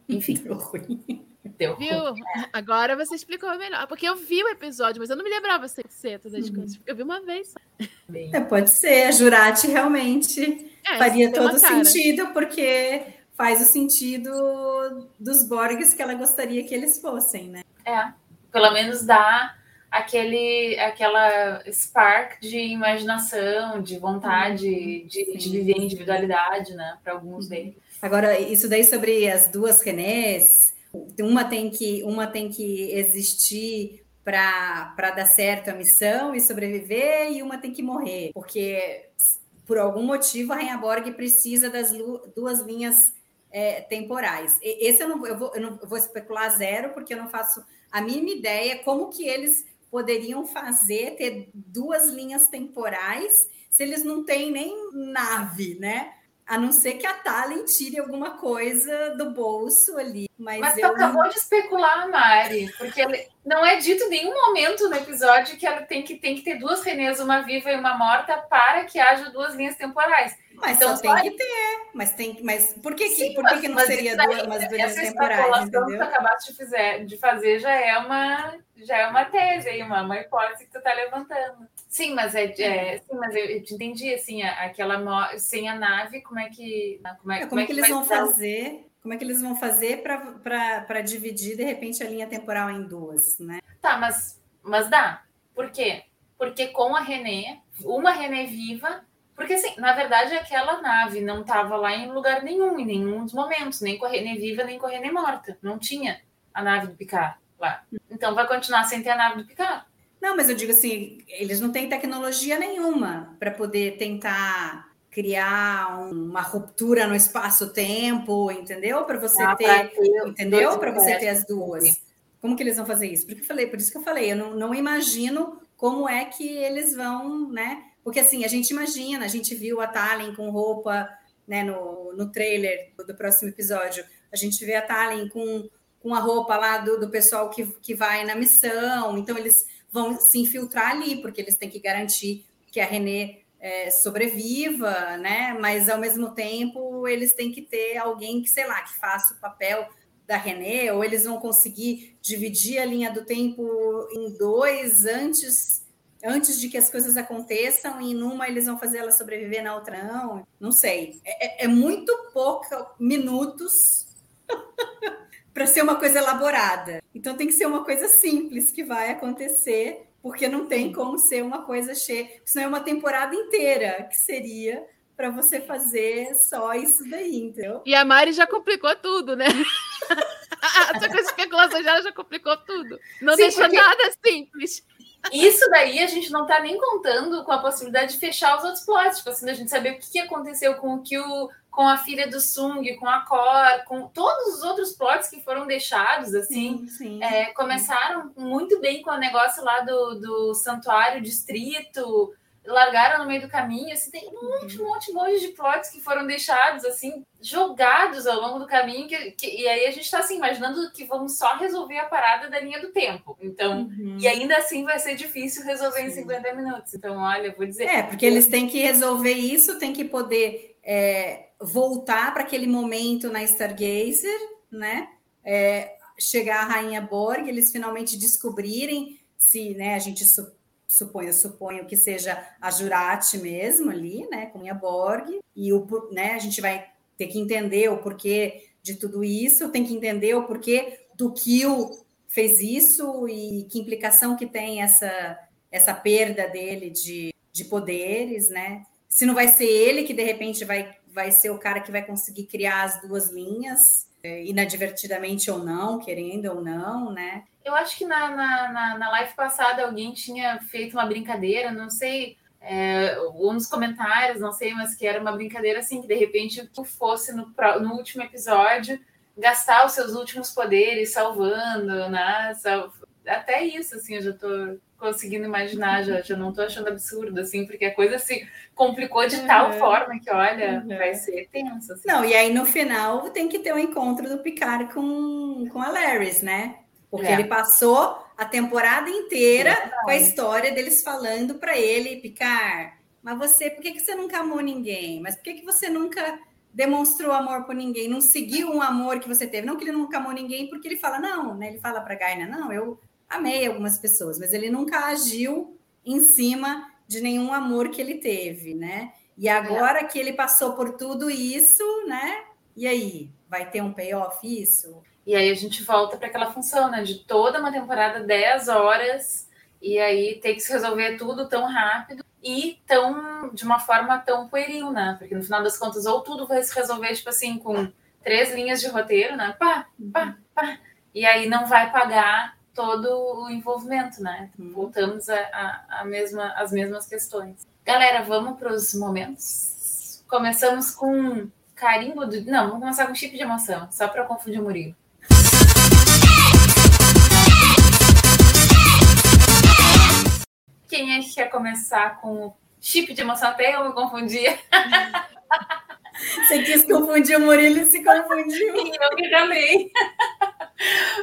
Enfim. Ruim. Deu Viu? Agora você explicou melhor. Porque eu vi o episódio, mas eu não me lembrava ser todas as uhum. coisas. Eu vi uma vez. É, pode ser. A Jurati realmente é, faria todo sentido, porque faz o sentido dos Borgs que ela gostaria que eles fossem, né? É. Pelo menos dá aquele aquela spark de imaginação, de vontade uhum. de, de, viver individualidade, né, para alguns uhum. deles. Agora, isso daí sobre as duas Renés, uma tem que, uma tem que existir para dar certo a missão e sobreviver, e uma tem que morrer, porque por algum motivo a Rainha Borg precisa das duas linhas é, temporais. Esse eu não, eu, vou, eu não vou especular zero, porque eu não faço a mínima ideia como que eles poderiam fazer, ter duas linhas temporais, se eles não têm nem nave, né? A não ser que a Talen tire alguma coisa do bolso ali. Mas, mas eu... tu acabou de especular, Mari, porque não é dito em nenhum momento no episódio que ela tem que, tem que ter duas Renês, uma viva e uma morta, para que haja duas linhas temporais. Mas então, só tem que ter. Mas, tem, mas por que, Sim, por que, que não seria duas, umas duas temporais? Entendeu? que tu acabaste de, fizer, de fazer já é uma já é uma tese, uma, uma hipótese que tu está levantando. Sim, mas é, é, sim, mas eu, entendi assim, aquela sem a nave, como é que como é, é como, é que, que eles vão fazer? Como é que eles vão fazer para dividir de repente a linha temporal em duas, né? Tá, mas mas dá. Por quê? Porque com a René, uma René viva, porque assim, na verdade aquela nave não estava lá em lugar nenhum, em nenhum dos momentos, nem a René viva, nem a René morta. Não tinha a nave do Picard lá. Então vai continuar sem ter a nave do Picard. Não, mas eu digo assim, eles não têm tecnologia nenhuma para poder tentar criar uma ruptura no espaço-tempo, entendeu? Para você ah, ter, ter, entendeu? Para você ter as duas. Como que eles vão fazer isso? Porque eu falei, por isso que eu falei, eu não, não imagino como é que eles vão, né? Porque assim, a gente imagina, a gente viu a Talen com roupa, né, no, no trailer do, do próximo episódio, a gente vê a Talen com, com a roupa lá do, do pessoal que, que vai na missão, então eles vão se infiltrar ali, porque eles têm que garantir que a Renê é, sobreviva, né? Mas ao mesmo tempo eles têm que ter alguém que, sei lá, que faça o papel da Renê, ou eles vão conseguir dividir a linha do tempo em dois antes antes de que as coisas aconteçam, e numa eles vão fazer ela sobreviver, na outra não. Não sei. É, é, é muito pouco minutos para ser uma coisa elaborada. Então tem que ser uma coisa simples que vai acontecer, porque não tem como ser uma coisa cheia. Senão é uma temporada inteira que seria para você fazer só isso daí, entendeu? E a Mari já complicou tudo, né? a sua especulação já, já complicou tudo. Não Sim, deixou porque- nada simples. Isso daí a gente não tá nem contando com a possibilidade de fechar os outros plots, tipo assim, da gente saber o que que aconteceu com o Kyo, com a filha do Sung, com a Kor, com todos os outros plots que foram deixados, assim. sim. É, começaram muito bem com o negócio lá do, do santuário distrito, largaram no meio do caminho, assim, tem um monte, um monte, um monte de plots que foram deixados, assim, jogados ao longo do caminho, que, que- e aí a gente tá, assim, imaginando que vamos só resolver a parada da linha do tempo, então, Uhum. e ainda assim vai ser difícil resolver em Sim. 50 minutos, então, olha, eu vou dizer... É, porque eles têm que resolver isso, tem que poder é, voltar para aquele momento na Stargazer, né? É, chegar a Rainha Borg, eles finalmente descobrirem se, né, a gente su- supõe, eu suponho que seja a Jurati mesmo ali, né, com Borg, e o, né, a gente vai ter que entender o porquê de tudo isso, tem que entender o porquê do Kill fez isso e que implicação que tem essa, essa perda dele de, de poderes, né? Se não vai ser ele que de repente vai, vai ser o cara que vai conseguir criar as duas linhas, é, inadvertidamente ou não, querendo ou não, né? Eu acho que na, na, na, na live passada alguém tinha feito uma brincadeira, não sei, é, ou nos comentários, não sei, mas que era uma brincadeira assim, que de repente tu fosse no, no último episódio gastar os seus últimos poderes salvando, né? Sal- Até isso, assim, eu já tô conseguindo imaginar, já, já não tô achando absurdo, assim, porque a coisa se complicou de tal Uhum. forma que, olha, Uhum. vai ser tenso. Assim. Não, e aí no final tem que ter o encontro do Picard com, com a Laris, né? Porque É. ele passou a temporada inteira com a história deles falando para ele, Picard, mas você, por que, que você nunca amou ninguém? Mas por que, que você nunca demonstrou amor por ninguém? Não seguiu um amor que você teve? Não que ele nunca amou ninguém, porque ele fala, não, né? Ele fala para Gaina, não, eu amei algumas pessoas, mas ele nunca agiu em cima de nenhum amor que ele teve, né? E agora que ele passou por tudo isso, né? E aí, vai ter um payoff isso? E aí a gente volta para aquela função, né? De toda uma temporada, 10 horas, e aí ter que se resolver tudo tão rápido e tão de uma forma tão pueril, né? Porque no final das contas, ou tudo vai se resolver, tipo assim, com três linhas de roteiro, né? Pá, pá, pá. E aí não vai pagar todo o envolvimento, né? Uhum. Voltamos a, a, a mesma, as mesmas questões. Galera, vamos para os momentos. Começamos com carimbo do. Não, vamos começar com chip de emoção, só para confundir o Murilo. Quem é que quer começar com o chip de emoção? Até eu me confundi. Você quis confundir o Murilo e se confundiu. Eu me também.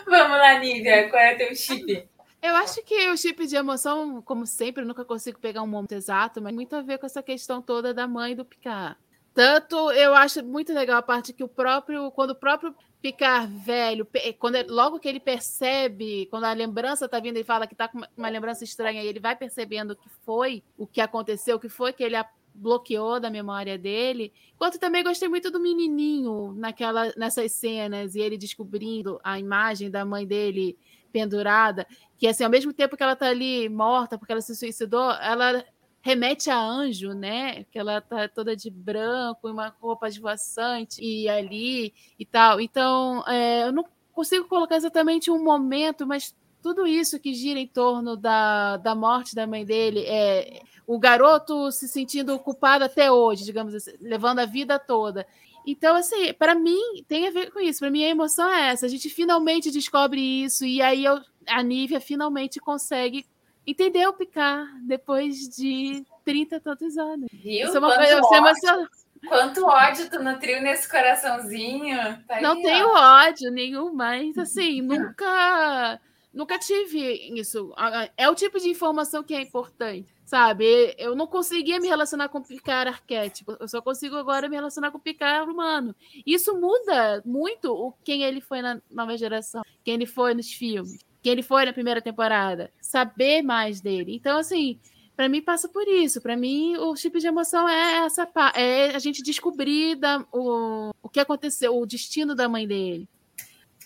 Vamos lá, Nívia. Qual é o teu chip? Eu acho que o chip de emoção, como sempre, eu nunca consigo pegar um momento exato, mas muito a ver com essa questão toda da mãe do Picard. Tanto eu acho muito legal a parte que o próprio, quando o próprio Picard velho, pe- quando ele- logo que ele percebe, quando a lembrança tá vindo e fala que tá com uma- uma lembrança estranha, e ele vai percebendo o que foi, o que aconteceu, o que foi que ele bloqueou da memória dele. Enquanto também gostei muito do menininho naquela, nessas cenas e ele descobrindo a imagem da mãe dele pendurada, que assim, ao mesmo tempo que ela tá ali morta porque ela se suicidou, ela remete a anjo, né? Que ela tá toda de branco, uma roupa esvoaçante e ali e tal. Então, é, eu não consigo colocar exatamente um momento, mas tudo isso que gira em torno da, da morte da mãe dele, é o garoto se sentindo culpado até hoje, digamos assim, levando a vida toda. Então, assim, para mim, tem a ver com isso. Para mim, a emoção é essa. A gente finalmente descobre isso, e aí eu, a Nívia finalmente consegue entender o Picard depois de 30 e tantos anos. Viu? Isso é uma Quanto coisa isso é ódio, emocionante. quanto ódio tu nutriu nesse coraçãozinho. Tá aí, Não ó. tenho ódio nenhum, mas assim, nunca nunca tive isso. É o tipo de informação que é importante, sabe? Eu não conseguia me relacionar com o Picard arquétipo, eu só consigo agora me relacionar com o Picard humano. Isso muda muito o quem ele foi na nova geração, quem ele foi nos filmes, quem ele foi na primeira temporada, saber mais dele. Então, assim, para mim passa por isso. Para mim, o tipo de emoção é essa é a gente descobrir da- o, o que aconteceu, o destino da mãe dele.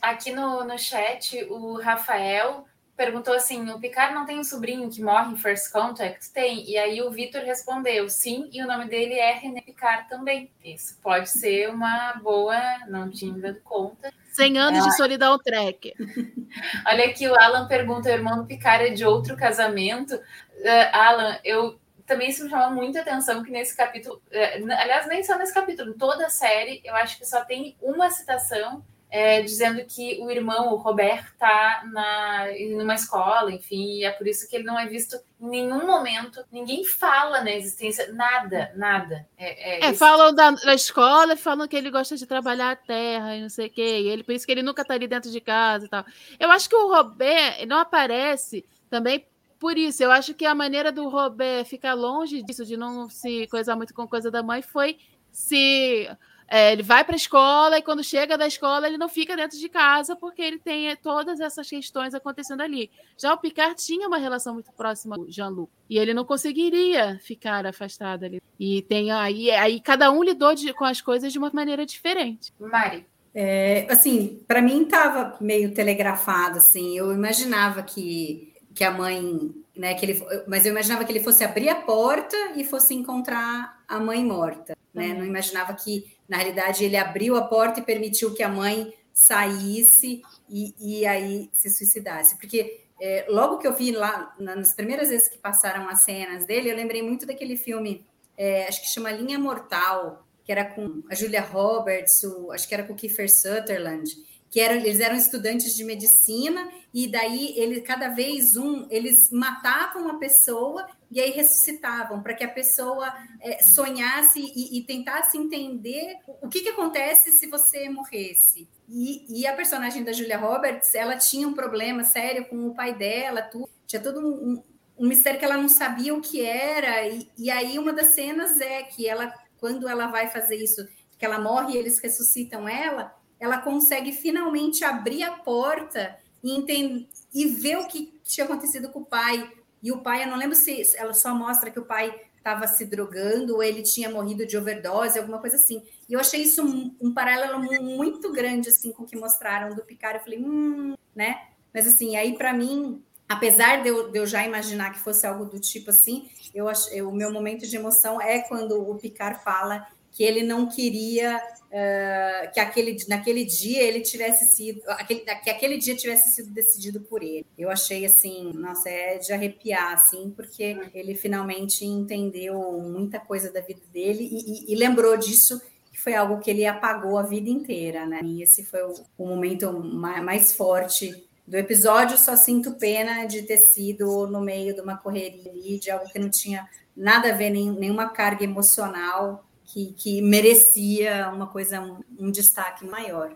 Aqui no, no chat, o Rafael perguntou assim: o Picard não tem um sobrinho que morre em First Contact? Tem. E aí o Vitor respondeu: sim, e o nome dele é René Picard também. Isso pode ser uma boa, não tinha dado conta. 100 anos Ela- de solidão trek. Olha aqui, o Alan pergunta: o irmão do Picard é de outro casamento? Eh, Alan, eu também isso me chamou muita atenção que nesse capítulo, eh, aliás, nem só nesse capítulo, em toda a série, eu acho que só tem uma citação eh, dizendo que o irmão, o Robert, está na, numa escola, enfim, e é por isso que ele não é visto em nenhum momento, ninguém fala na existência, nada, nada. É, É, isso- falam da, da escola, falam que ele gosta de trabalhar a terra e não sei o quê. E ele, por isso que ele nunca tá ali dentro de casa e tal. Eu acho que o Robert não aparece também por isso. Eu acho que a maneira do Robert ficar longe disso, de não se coisar muito com coisa da mãe, foi se. É, ele vai para a escola e quando chega da escola ele não fica dentro de casa porque ele tem é, todas essas questões acontecendo ali. Já o Picard tinha uma relação muito próxima com o Jean-Luc e ele não conseguiria ficar afastado ali. E tem aí, aí cada um lidou de- com as coisas de uma maneira diferente. Mari. É, assim, para mim estava meio telegrafado, assim. Eu imaginava que, que a mãe, né, que ele, mas eu imaginava que ele fosse abrir a porta e fosse encontrar a mãe morta, né? Uhum. Não imaginava que, na realidade, ele abriu a porta e permitiu que a mãe saísse e, e aí se suicidasse. Porque é, logo que eu vi lá, na- nas primeiras vezes que passaram as cenas dele, eu lembrei muito daquele filme, é, acho que chama Linha Mortal, que era com a Julia Roberts, o- acho que era com o Kiefer Sutherland, que eram, eles eram estudantes de medicina e daí ele cada vez um eles matavam a pessoa e aí ressuscitavam para que a pessoa é, sonhasse e, e tentasse entender o que, que acontece se você morresse. E, e a personagem da Julia Roberts, ela tinha um problema sério com o pai dela, tudo, tinha todo um, um- mistério que ela não sabia o que era. E, e aí uma das cenas é que ela, quando ela vai fazer isso, que ela morre e eles ressuscitam ela, ela consegue finalmente abrir a porta e, entender, e ver o que tinha acontecido com o pai. E o pai, eu não lembro se ela só mostra que o pai estava se drogando ou ele tinha morrido de overdose, alguma coisa assim. E eu achei isso um, um paralelo mu- muito grande assim com o que mostraram do Picard. Eu falei, hum, né? Mas assim, aí para mim, apesar de eu, de eu já imaginar que fosse algo do tipo assim, eu eu- o meu momento de emoção é quando o Picard fala que ele não queria eh, que aquele, naquele dia ele tivesse sido aquele, que aquele dia tivesse sido decidido por ele. Eu achei assim, nossa, é de arrepiar assim, porque ele finalmente entendeu muita coisa da vida dele e, e- e lembrou disso que foi algo que ele apagou a vida inteira, né? E esse foi o, o momento ma- mais forte do episódio. Só sinto pena de ter sido no meio de uma correria de algo que não tinha nada a ver, nem, nenhuma carga emocional que, que merecia uma coisa, um, um destaque maior.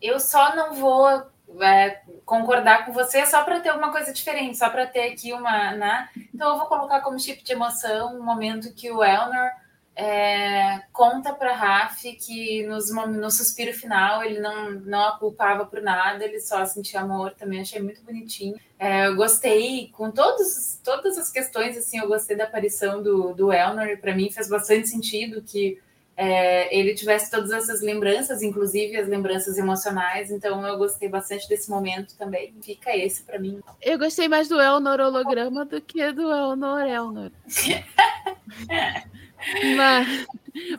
Eu só não vou é, concordar com você só para ter uma coisa diferente, só para ter aqui uma. Né? Então eu vou colocar como chip de emoção um momento que o Elnor é, conta para Raf que nos, no suspiro final ele não, não a culpava por nada, ele só sentia amor. Também achei muito bonitinho. É, eu gostei com todos, todas as questões, assim, eu gostei da aparição do, do Elnor. Para mim fez bastante sentido que é, ele tivesse todas essas lembranças, inclusive as lembranças emocionais. Então eu gostei bastante desse momento também. Fica esse para mim. Eu gostei mais do Elnor holograma do que do Elnor Elnor. mas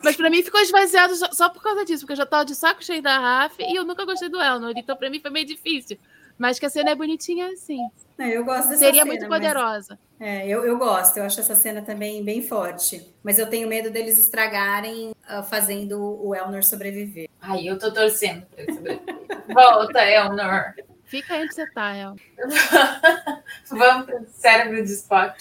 mas para mim ficou esvaziado só, só por causa disso, porque eu já tava de saco cheio da Raf e eu nunca gostei do Elnor, então para mim foi meio difícil. Mas que a cena é bonitinha assim. Não, eu gosto dessa Seria cena, muito mas- poderosa. É, eu, eu gosto, eu acho essa cena também bem forte. Mas eu tenho medo deles estragarem ah, fazendo o Elnor sobreviver. Ai, eu tô torcendo pra ele sobreviver. Volta, Elnor. Fica aí onde você tá, El. Vamos pro cérebro de Spock.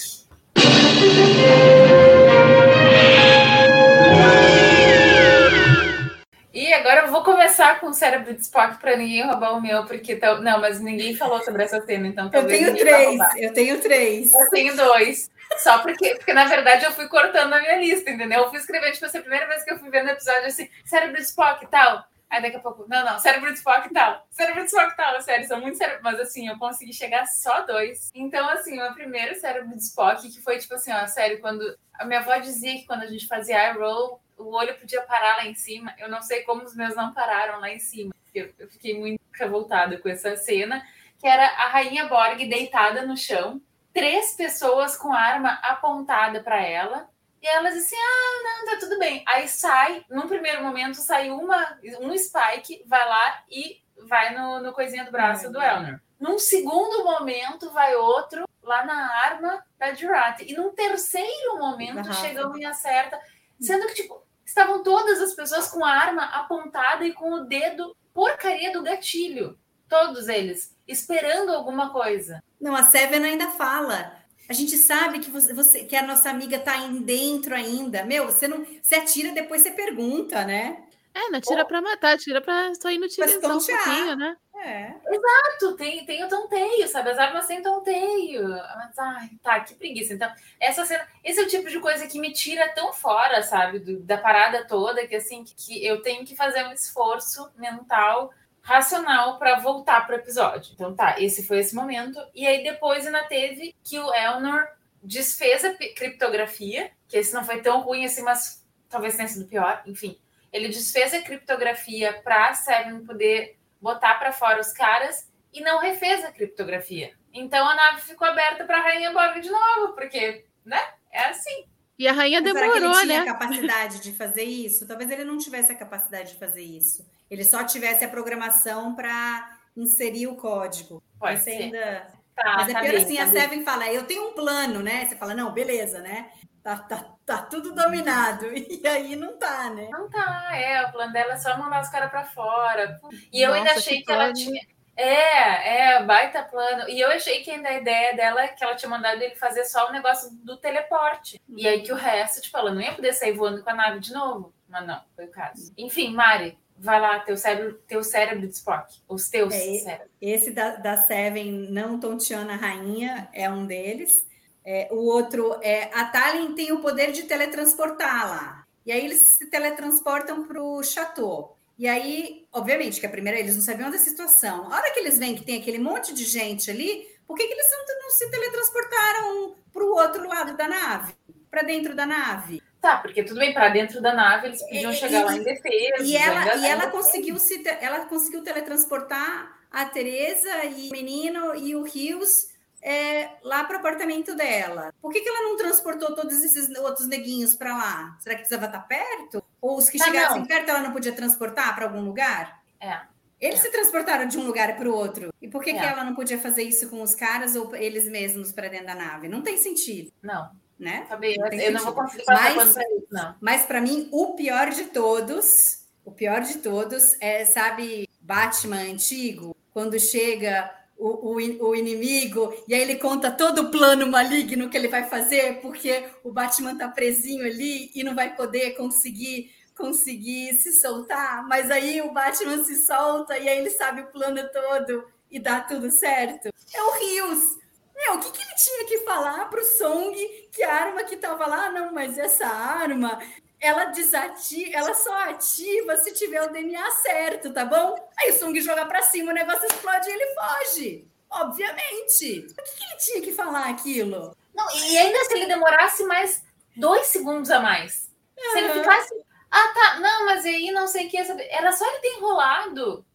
Agora eu vou começar com o cérebro de Spock para ninguém roubar o meu, porque tal- não, mas ninguém falou sobre essa cena, então Eu tenho três, eu tenho três. Eu tenho dois. Só porque, porque, na verdade, eu fui cortando a minha lista, entendeu? Eu fui escrevendo, tipo, essa primeira vez que eu fui vendo o episódio, assim, cérebro de Spock e tal. Aí daqui a pouco, não, não, cérebro de Spock e tal. Cérebro de Spock e tal, sério, são muito cérebros. Mas assim, eu consegui chegar só dois. Então, assim, o meu primeiro cérebro de Spock, que foi tipo assim, ó, sério, quando. A minha avó dizia que quando a gente fazia eye roll, o olho podia parar lá em cima. Eu não sei como os meus não pararam lá em cima. Eu, eu fiquei muito revoltada com essa cena que era a Rainha Borg deitada no chão, três pessoas com arma apontada para ela, e elas assim, ah, não, tá tudo bem. Aí sai, num primeiro momento, sai uma, um Spike, vai lá e vai no, no coisinha do braço do Elner. Num segundo momento, vai outro lá na arma da Jurati. E num terceiro momento, Aham. chega um e acerta. Sendo que, tipo, estavam todas as pessoas com a arma apontada e com o dedo porcaria do gatilho. Todos eles, esperando alguma coisa. Não, a Seven ainda fala. A gente sabe que você, você- que a nossa amiga tá aí dentro ainda. Meu, você não, você atira depois você pergunta, né? É, não tira pra matar, tira pra só inutilizar um pouquinho, né? É. Exato, tem, tem o tonteio, sabe? As armas têm tonteio. Mas, ai, tá, que preguiça. Então, essa cena, esse é o tipo de coisa que me tira tão fora, sabe? do- da parada toda, que assim, que, que eu tenho que fazer um esforço mental, racional, para voltar pro episódio. Então, tá, esse foi esse momento. E aí depois ainda teve que o Elnor desfez a criptografia, que esse não foi tão ruim assim, mas talvez tenha sido pior. Enfim, ele desfez a criptografia pra Seven poder botar para fora os caras e não refez a criptografia. Então a nave ficou aberta para a Rainha Borg de novo, porque, né? É assim. E a rainha Mas será que demorou, ele tinha né? capacidade de fazer isso? Talvez ele não tivesse a capacidade de fazer isso. Ele só tivesse a programação para inserir o código. Pode ser. ainda Tá, Mas é tá pior bem, assim, tá a bem. Seven fala, eu tenho um plano, né? Você fala, não, beleza, né? Tá, tá, tá tudo dominado. E aí não tá, né? Não tá, é, o plano dela é só mandar os caras pra fora. E eu ainda Nossa, achei que que ela tinha. É, é, baita plano. E eu achei que ainda a ideia dela é que ela tinha mandado ele fazer só o negócio do teleporte. E aí que o resto, tipo, ela não ia poder sair voando com a nave de novo. Mas não, foi o caso. Enfim, Mari, vai lá, teu cérebro, teu cérebro de Spock. Os teus É, cérebros. Esse da, da Seven, não tonteando a rainha, é um deles. É, o outro é a Tallinn tem o poder de teletransportar lá. E aí eles se teletransportam para o chateau. E aí, obviamente, que a primeira eles não sabiam da situação. A hora que eles veem que tem aquele monte de gente ali, por que, que eles não, não se teletransportaram para o outro lado da nave? Para dentro da nave? Tá, porque tudo bem, para dentro da nave eles podiam E- chegar e- lá em defesa. E ela, e ela conseguiu se ela conseguiu teletransportar a Teresa e o menino e o Rios é, lá para o apartamento dela. Por que, que ela não transportou todos esses outros neguinhos para lá? Será que precisava estar perto? Ou os que Tá, chegassem não. perto ela não podia transportar para algum lugar? É. Eles É. se transportaram de um lugar para o outro. E por que, que É. ela não podia fazer isso com os caras ou eles mesmos para dentro da nave? Não tem sentido, Não, né? sabe, eu, Não eu não vou sentido. conseguir passar Mas- pra isso, não. Mas para mim, o pior de todos, o pior de todos é, sabe, Batman antigo, quando chega o, o, o inimigo e aí ele conta todo o plano maligno que ele vai fazer, porque o Batman tá presinho ali e não vai poder conseguir conseguir se soltar, mas aí o Batman se solta e aí ele sabe o plano todo e dá tudo certo. É o Rios. Meu, o que, que ele tinha que falar pro Song que a arma que tava lá, não, mas essa arma, ela desativa, ela só ativa se tiver o DNA certo, tá bom? Aí o Song joga pra cima, o negócio explode e ele foge. Obviamente. O que, que ele tinha que falar aquilo? Não, e ainda se ele demorasse mais dois segundos a mais. Se ele ficasse. Ah, tá. Não, mas aí não sei o que. Era só ele ter enrolado.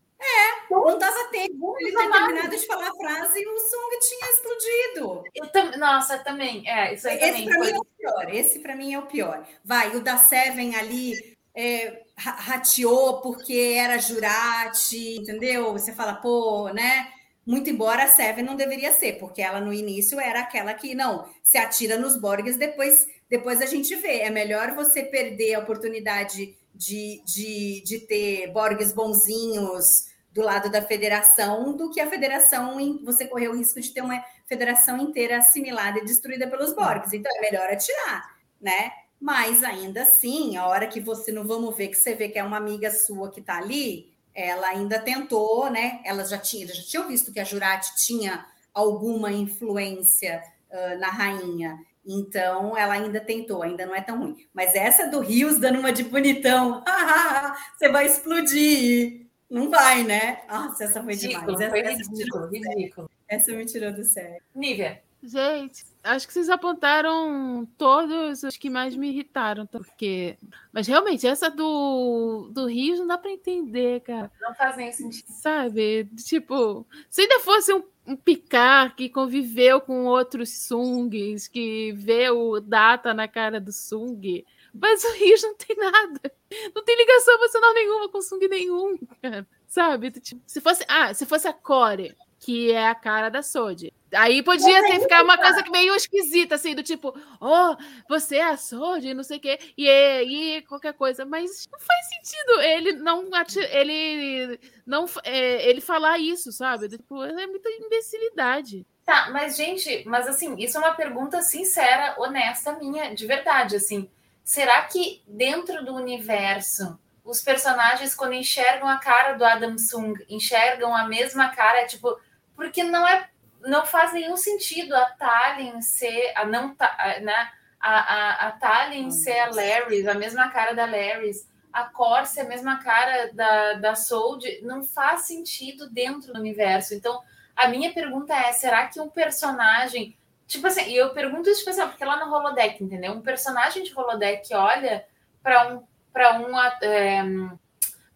Não dava tempo. Ele ter Segundos a mais. terminado de falar a frase e o Song tinha explodido. Eu tam... Nossa, também. É, isso aí Esse também para mim é o pior. Esse para mim é o pior. Vai, o da Seven ali é, ra- rateou porque era Jurati, entendeu? Você fala, pô, né? Muito embora a Seven não deveria ser, porque ela no início era aquela que não se atira nos Borgs, depois, depois a gente vê. É melhor você perder a oportunidade de, de, de ter Borgs bonzinhos do lado da federação do que a federação você correr o risco de ter uma federação inteira assimilada e destruída pelos Borgs. Então é melhor atirar, né? Mas ainda assim, a hora que você não vamos ver que você vê que é uma amiga sua que tá ali, ela ainda tentou, né? Elas já tinham, já tinham visto que a Jurati tinha alguma influência ah, na rainha. Então, ela ainda tentou, ainda não é tão ruim. Mas essa do Rios dando uma de bonitão, você vai explodir. Não vai, né? Nossa, essa foi Ridículo, demais. foi Essa, essa, me tirou, ridículo, ridículo. essa me tirou do sério. Nívia, Gente, acho que vocês apontaram todos os que mais me irritaram, tá? porque. Mas realmente, essa do, do Rios não dá pra entender, cara. não faz nenhum sentido. Sabe? Tipo, se ainda fosse um, um Picard que conviveu com outros Sungs, que vê o Data na cara do Sung. Mas o Rios não tem nada. Não tem ligação emocional nenhuma com Sung nenhum, cara. Sabe? Tipo, se fosse, ah, se fosse a Core, que é a cara da Sodi. Aí podia ter ficar uma coisa que meio esquisita, assim, do tipo, oh, você é a Sodi, não sei o quê, e, e qualquer coisa, mas não faz sentido ele não ele não é, ele falar isso, sabe? Tipo, é muita imbecilidade. Tá, mas gente, mas assim, isso é uma pergunta sincera, honesta minha, de verdade, assim. Será que dentro do universo os personagens, quando enxergam a cara do Adam Sung, enxergam a mesma cara, tipo, porque não é não faz nenhum sentido a Talin ser a não né, a, a, a Talin ser a Larry, a mesma cara da Larry, a Corsa a mesma cara da, da Sold, não faz sentido dentro do universo. Então, a minha pergunta é: será que um personagem. Tipo assim, e eu pergunto isso, tipo assim, porque lá no Holodeck, entendeu? Um personagem de Holodeck olha para um para uma, é,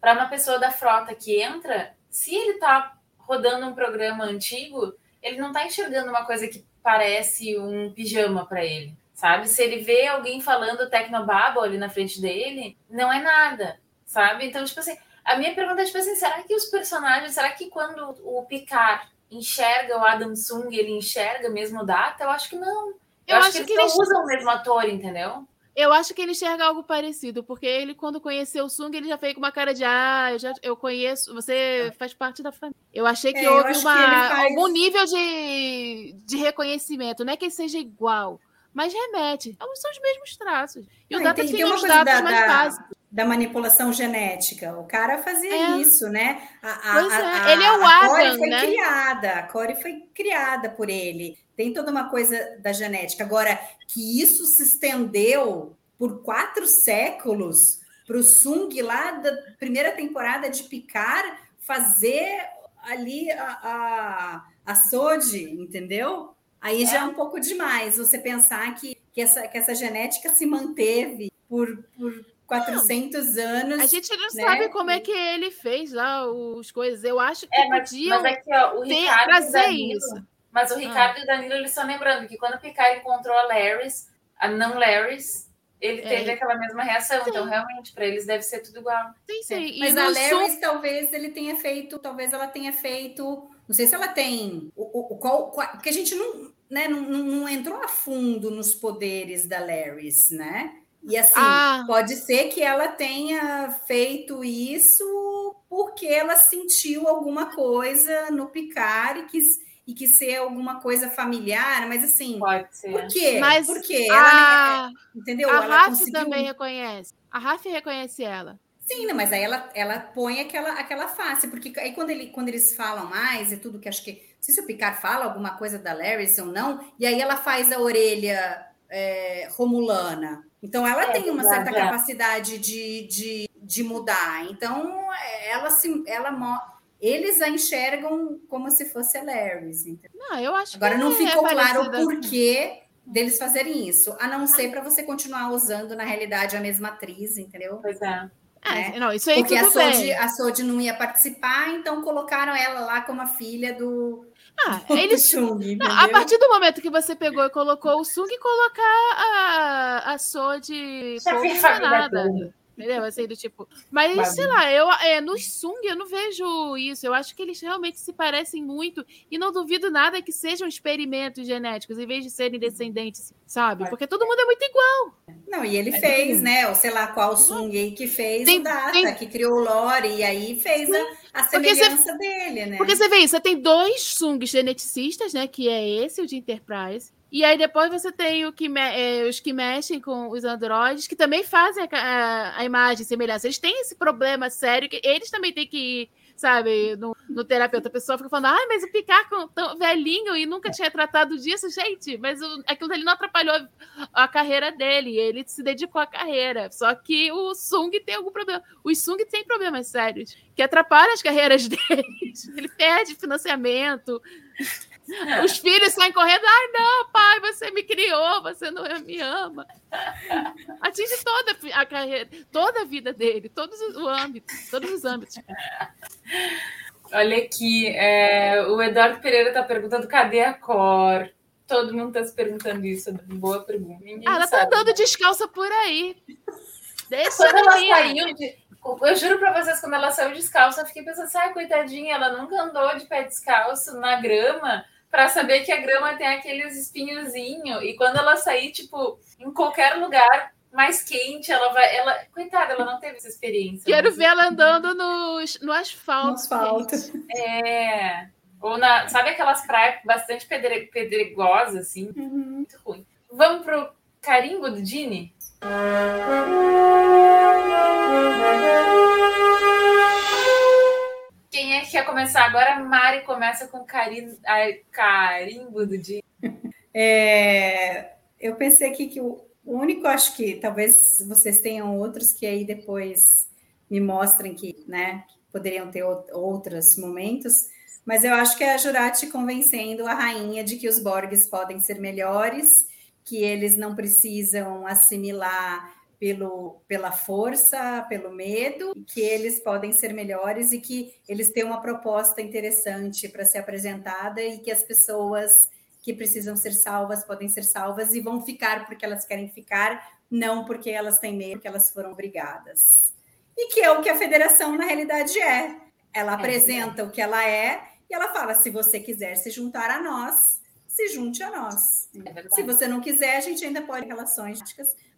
para uma pessoa da frota que entra, se ele está rodando um programa antigo, ele não está enxergando uma coisa que parece um pijama para ele, sabe? Se ele vê alguém falando Tecnobabble ali na frente dele, não é nada, sabe? Então, tipo assim, a minha pergunta é, tipo assim, será que os personagens, será que quando o Picard enxerga o Adam Sung, ele enxerga mesmo o Data? Eu acho que não. Eu, eu acho, acho, que, que eles não usam o mesmo ator, entendeu? Eu acho que ele enxerga algo parecido, porque ele, quando conheceu o Sung, ele já fez com uma cara de ah, eu, já, eu conheço, você faz parte da família. Eu achei que é, houve uma, que faz... algum nível de, de reconhecimento, não é que ele seja igual, mas remete. São os mesmos traços. E o Data tem, tem os dados mais da, básicos. Da manipulação genética. O cara fazia é. isso, né? A, a, pois é. A, ele é o Adam, a Corey foi né? criada, a Corey foi criada por ele tem toda uma coisa da genética. Agora, que isso se estendeu por quatro séculos para o Sung lá da primeira temporada de Picard fazer ali a, a, a Sodi, entendeu? Aí é. já é um pouco demais você pensar que, que, essa, que essa genética se manteve por, por 400 não, anos. A gente não né? sabe como é que ele fez lá os coisas. Eu acho que é, mas, podiam mas aqui, ó, o ter, trazer Danilo, isso. Mas o Ricardo ah. e o Danilo eles estão lembrando que quando o Picard encontrou a Larrys, a não Larrys, ele é. teve aquela mesma reação. Sim. Então, realmente, para eles deve ser tudo igual. Sim, sim. Mas a Larrys, talvez ele tenha feito, talvez ela tenha feito. Não sei se ela tem. O, o, qual, qual, porque a gente não, né, não, não entrou a fundo nos poderes da Larrys, né? E assim, ah. pode ser que ela tenha feito isso porque ela sentiu alguma coisa no Picard e quis e que ser alguma coisa familiar, mas assim, Pode ser. por quê? Mas por quê? A... Ela, entendeu? A ela Rafa conseguiu... também reconhece. A Rafa reconhece ela. Sim, né, mas aí ela, ela põe aquela, aquela face, porque aí quando, ele, quando eles falam mais e tudo, que acho que. Não sei se o Picard fala alguma coisa da Larry ou não, e aí ela faz a orelha é, romulana. Então ela é, tem uma certa é. capacidade de, de, de mudar. Então ela se ela eles a enxergam como se fosse a Larry's. Não, eu acho Agora não é ficou claro o porquê deles fazerem isso, a não ser para você continuar usando na realidade a mesma atriz, entendeu? Pois é. É, não, isso aí Porque a Sodi, a Sodi não ia participar, então colocaram ela lá como a filha do, ah, eles. Chung, não, a partir do momento que você pegou e colocou o Sung, colocar a, a Sodi como nada. Entendeu? Assim, do tipo. Mas, sei lá, eu, é, no Sung eu não vejo isso. Eu acho que eles realmente se parecem muito. E não duvido nada que sejam experimentos genéticos, em vez de serem descendentes, sabe? Porque todo mundo é muito igual. Não, e ele é fez, né? Ou sei lá qual Sung aí que fez tem, o Data, tem... que criou o Lore, e aí fez a, a semelhança dele, né? Porque você vê isso, você tem dois Sungs geneticistas, né? Que é esse, o de Enterprise e aí depois você tem que é, os que mexem com os androides, que também fazem a, a, a, imagem semelhança. Eles têm esse problema sério, que eles também têm que ir, sabe, no, no terapeuta. A pessoa fica falando, ai, mas o Picard tão velhinho e nunca tinha tratado disso. Gente, mas o, aquilo ali não atrapalhou a carreira dele. Ele se dedicou à carreira. Só que o Sung tem algum problema. Os Sung tem problemas sérios que atrapalham as carreiras deles. Ele perde financiamento. Os filhos saem correndo. Ai, não, pai, você me criou, você não me ama. Atinge toda a carreira, toda a vida dele, todos os âmbitos, todos os âmbitos. Olha aqui, é, o Eduardo Pereira está perguntando cadê a cor? Todo mundo está se perguntando isso. Boa pergunta. Ninguém Ah, ela tá sabe, andando né? descalça por aí. Deixa Quando ela saiu de. Eu juro pra vocês, quando ela saiu descalça, eu fiquei pensando, sai, coitadinha, ela nunca andou de pé descalço na grama pra saber que a grama tem aqueles espinhozinhos. E quando ela sair, tipo, em qualquer lugar mais quente, ela vai. Ela, coitada, ela não teve essa experiência. Quero Mas- ver ela andando no, no asfalto. No asfalto. gente. É. Ou na. Sabe aquelas praias bastante pedre, pedregosas, assim? Uhum. Muito ruim. Vamos pro carimbo do Dini? Quem é que quer começar agora? Mari começa com cari... ai, carimbo do Dini. É, eu pensei aqui que o, único, acho que talvez vocês tenham outros que aí depois me mostrem que, né, poderiam ter ou- outros momentos, mas eu acho que é a Jurati convencendo a rainha de que os Borgs podem ser melhores, que eles não precisam assimilar pelo, pela força, pelo medo, que eles podem ser melhores e que eles têm uma proposta interessante para ser apresentada e que as pessoas que precisam ser salvas podem ser salvas e vão ficar porque elas querem ficar, não porque elas têm medo, porque elas foram obrigadas. E que é o que a federação na realidade é. Ela apresenta o que ela é e ela fala: se você quiser se juntar a nós, se junte a nós. É. Se você não quiser, a gente ainda pode ter relações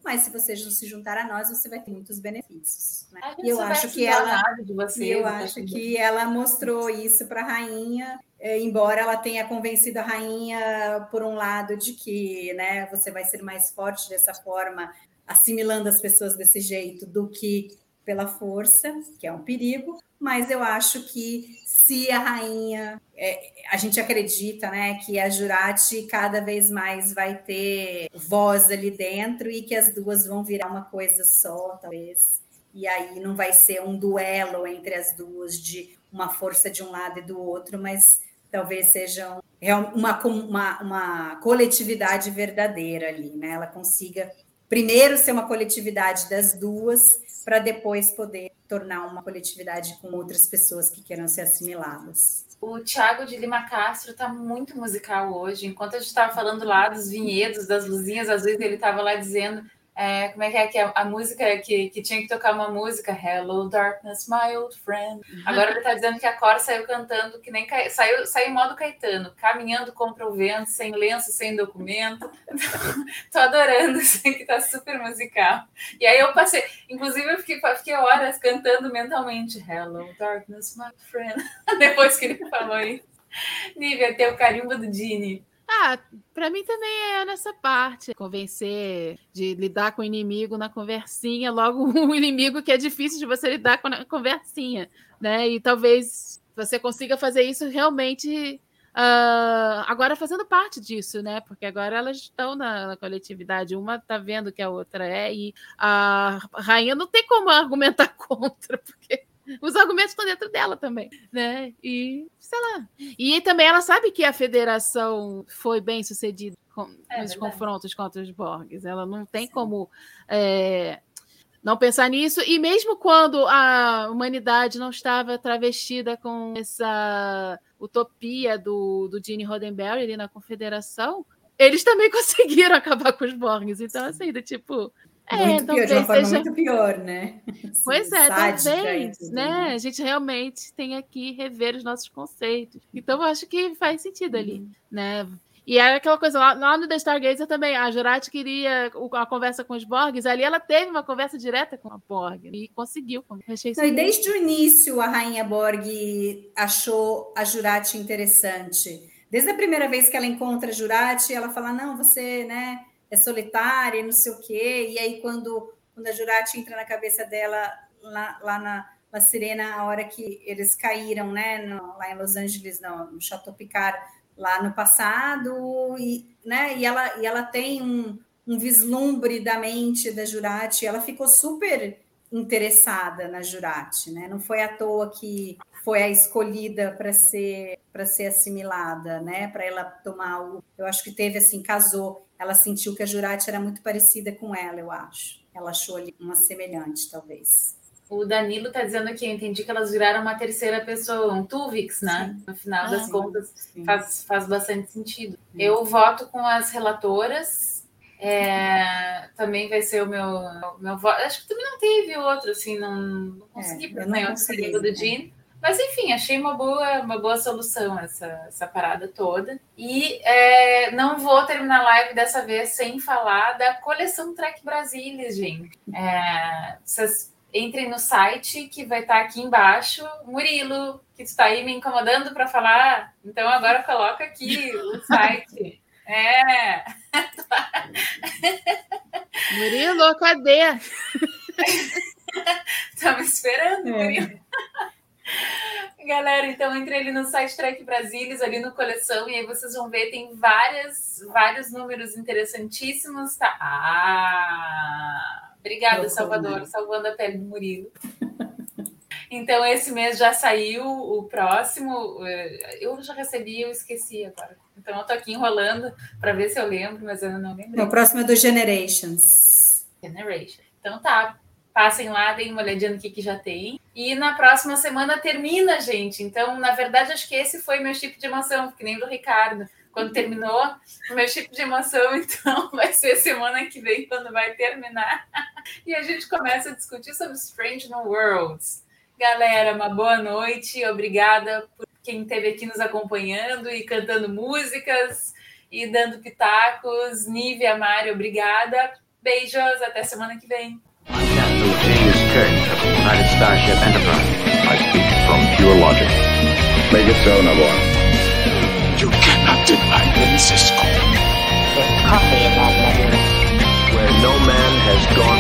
mas se você não se juntar a nós, você vai ter muitos benefícios. né? E eu acho que ela vocês, eu tá acho tudo que ela mostrou isso para a rainha, eh, embora ela tenha convencido a rainha, por um lado, de que né, você vai ser mais forte dessa forma, assimilando as pessoas desse jeito, do que pela força, que é um perigo. Mas eu acho que se a rainha, eh, a gente acredita, né, que a Jurati cada vez mais vai ter voz ali dentro e que as duas vão virar uma coisa só, talvez e aí não vai ser um duelo entre as duas de uma força de um lado e do outro, mas talvez seja um- uma, uma, uma coletividade verdadeira ali, né? Ela consiga primeiro ser uma coletividade das duas, para depois poder tornar uma coletividade com outras pessoas que queiram ser assimiladas. O Thiago de Lima Castro tá muito musical hoje. Enquanto a gente estava falando lá dos vinhedos, das luzinhas azuis, ele estava lá dizendo é, como é que é que a, música que, que tinha que tocar uma música Hello Darkness, my old friend. Agora ele tá dizendo que a Cora saiu cantando que nem Ca- saiu, saiu em modo Caetano, caminhando contra o vento, sem lenço, sem documento. Tô adorando, assim, que tá super musical. E aí eu passei, inclusive eu fiquei, fiquei horas cantando mentalmente Hello Darkness, my friend. Depois que ele falou isso. Nívia, teu carimbo do Dini. Ah, pra mim também é nessa parte. Convencer de lidar com o inimigo na conversinha, logo um inimigo que é difícil de você lidar com a conversinha, né? E talvez você consiga fazer isso realmente ah, agora fazendo parte disso, né? Porque agora elas estão na, na coletividade, uma tá vendo que a outra é, e a rainha não tem como argumentar contra, porque os argumentos estão dentro dela também, né? E sei lá. E também ela sabe que a federação foi bem sucedida com, É nos verdade. confrontos contra os Borgs. Ela não tem como é, não pensar nisso. E mesmo quando a humanidade não estava travestida com essa utopia do, do Gene Roddenberry ali na Confederação, eles também conseguiram acabar com os Borgs. Então, assim, do tipo. É, muito pior, de uma forma seja muito pior, né? Pois é, e talvez, né? A gente realmente tem aqui rever os nossos conceitos. Então, eu acho que faz sentido ali, Uhum. né? E era aquela coisa, lá, lá no The Stargazer também, a Jurati queria a conversa com os Borgs, ali ela teve uma conversa direta com a Borg e conseguiu. Achei Não, e desde o início a Rainha Borg achou a Jurati interessante. Desde a primeira vez que ela encontra a Jurati, ela fala: não, você né, é solitária, não sei o quê. E aí, quando, quando a Jurati entra na cabeça dela, lá, lá na, na Sirena, a hora que eles caíram, né, no- lá em Los Angeles, no, no Chateau Picard, lá no passado, e, né, e, ela, e ela tem um, um vislumbre da mente da Jurati, ela ficou super interessada na Jurati, né? Não foi à toa que foi a escolhida para ser para ser assimilada, né? Para ela tomar o, eu acho que teve assim, casou, ela sentiu que a Jurati era muito parecida com ela, eu acho. Ela achou ali uma semelhante, talvez. O Danilo tá dizendo aqui, eu entendi que elas viraram uma terceira pessoa, um Tuvix, né? No final Ah, das sim. contas, Sim. faz, faz bastante sentido. Eu voto com as relatoras. é, também vai ser o meu, meu voto. Acho que também não teve outro, assim, não, não consegui É, eu não consegui, do é. Jean. Mas enfim, achei uma boa, uma boa solução essa, essa parada toda. E é, não vou terminar a live dessa vez sem falar da coleção Trek Brasilis, gente. É, vocês entrem no site que vai estar aqui embaixo. Murilo, que está aí me incomodando para falar, então agora coloca aqui o site. É, Murilo, cadê? estamos esperando, É. Murilo. Galera, então entre ali no site Trek Brasilis, ali no coleção, e aí vocês vão ver, tem várias, vários números interessantíssimos. Tá? Ah! Obrigada, Salvador, salvando a pele do Murilo. Então, esse mês já saiu o próximo. eh, Eu já recebi, eu esqueci agora. Então, eu tô aqui enrolando para ver se eu lembro, mas eu não lembrei. O próximo é do Generations. Generation. Então tá, passem lá, deem uma olhadinha no que, que já tem. E na próxima semana termina, gente. Então, na verdade, acho que esse foi meu chip de emoção, que nem do Ricardo. Quando terminou meu chip de emoção, então vai ser semana que vem quando vai terminar. E a gente começa a discutir sobre Strange New Worlds. Galera, uma boa noite. Obrigada por quem esteve aqui nos acompanhando e cantando músicas e dando pitacos. Nívia, Mário, obrigada. Beijos, até semana que vem. to Genius Kirk of the United Starship Enterprise. I speak from pure logic. Make it so, Navarro. You cannot deny me, Cisco. There's coffee in that letter. Where no man has gone.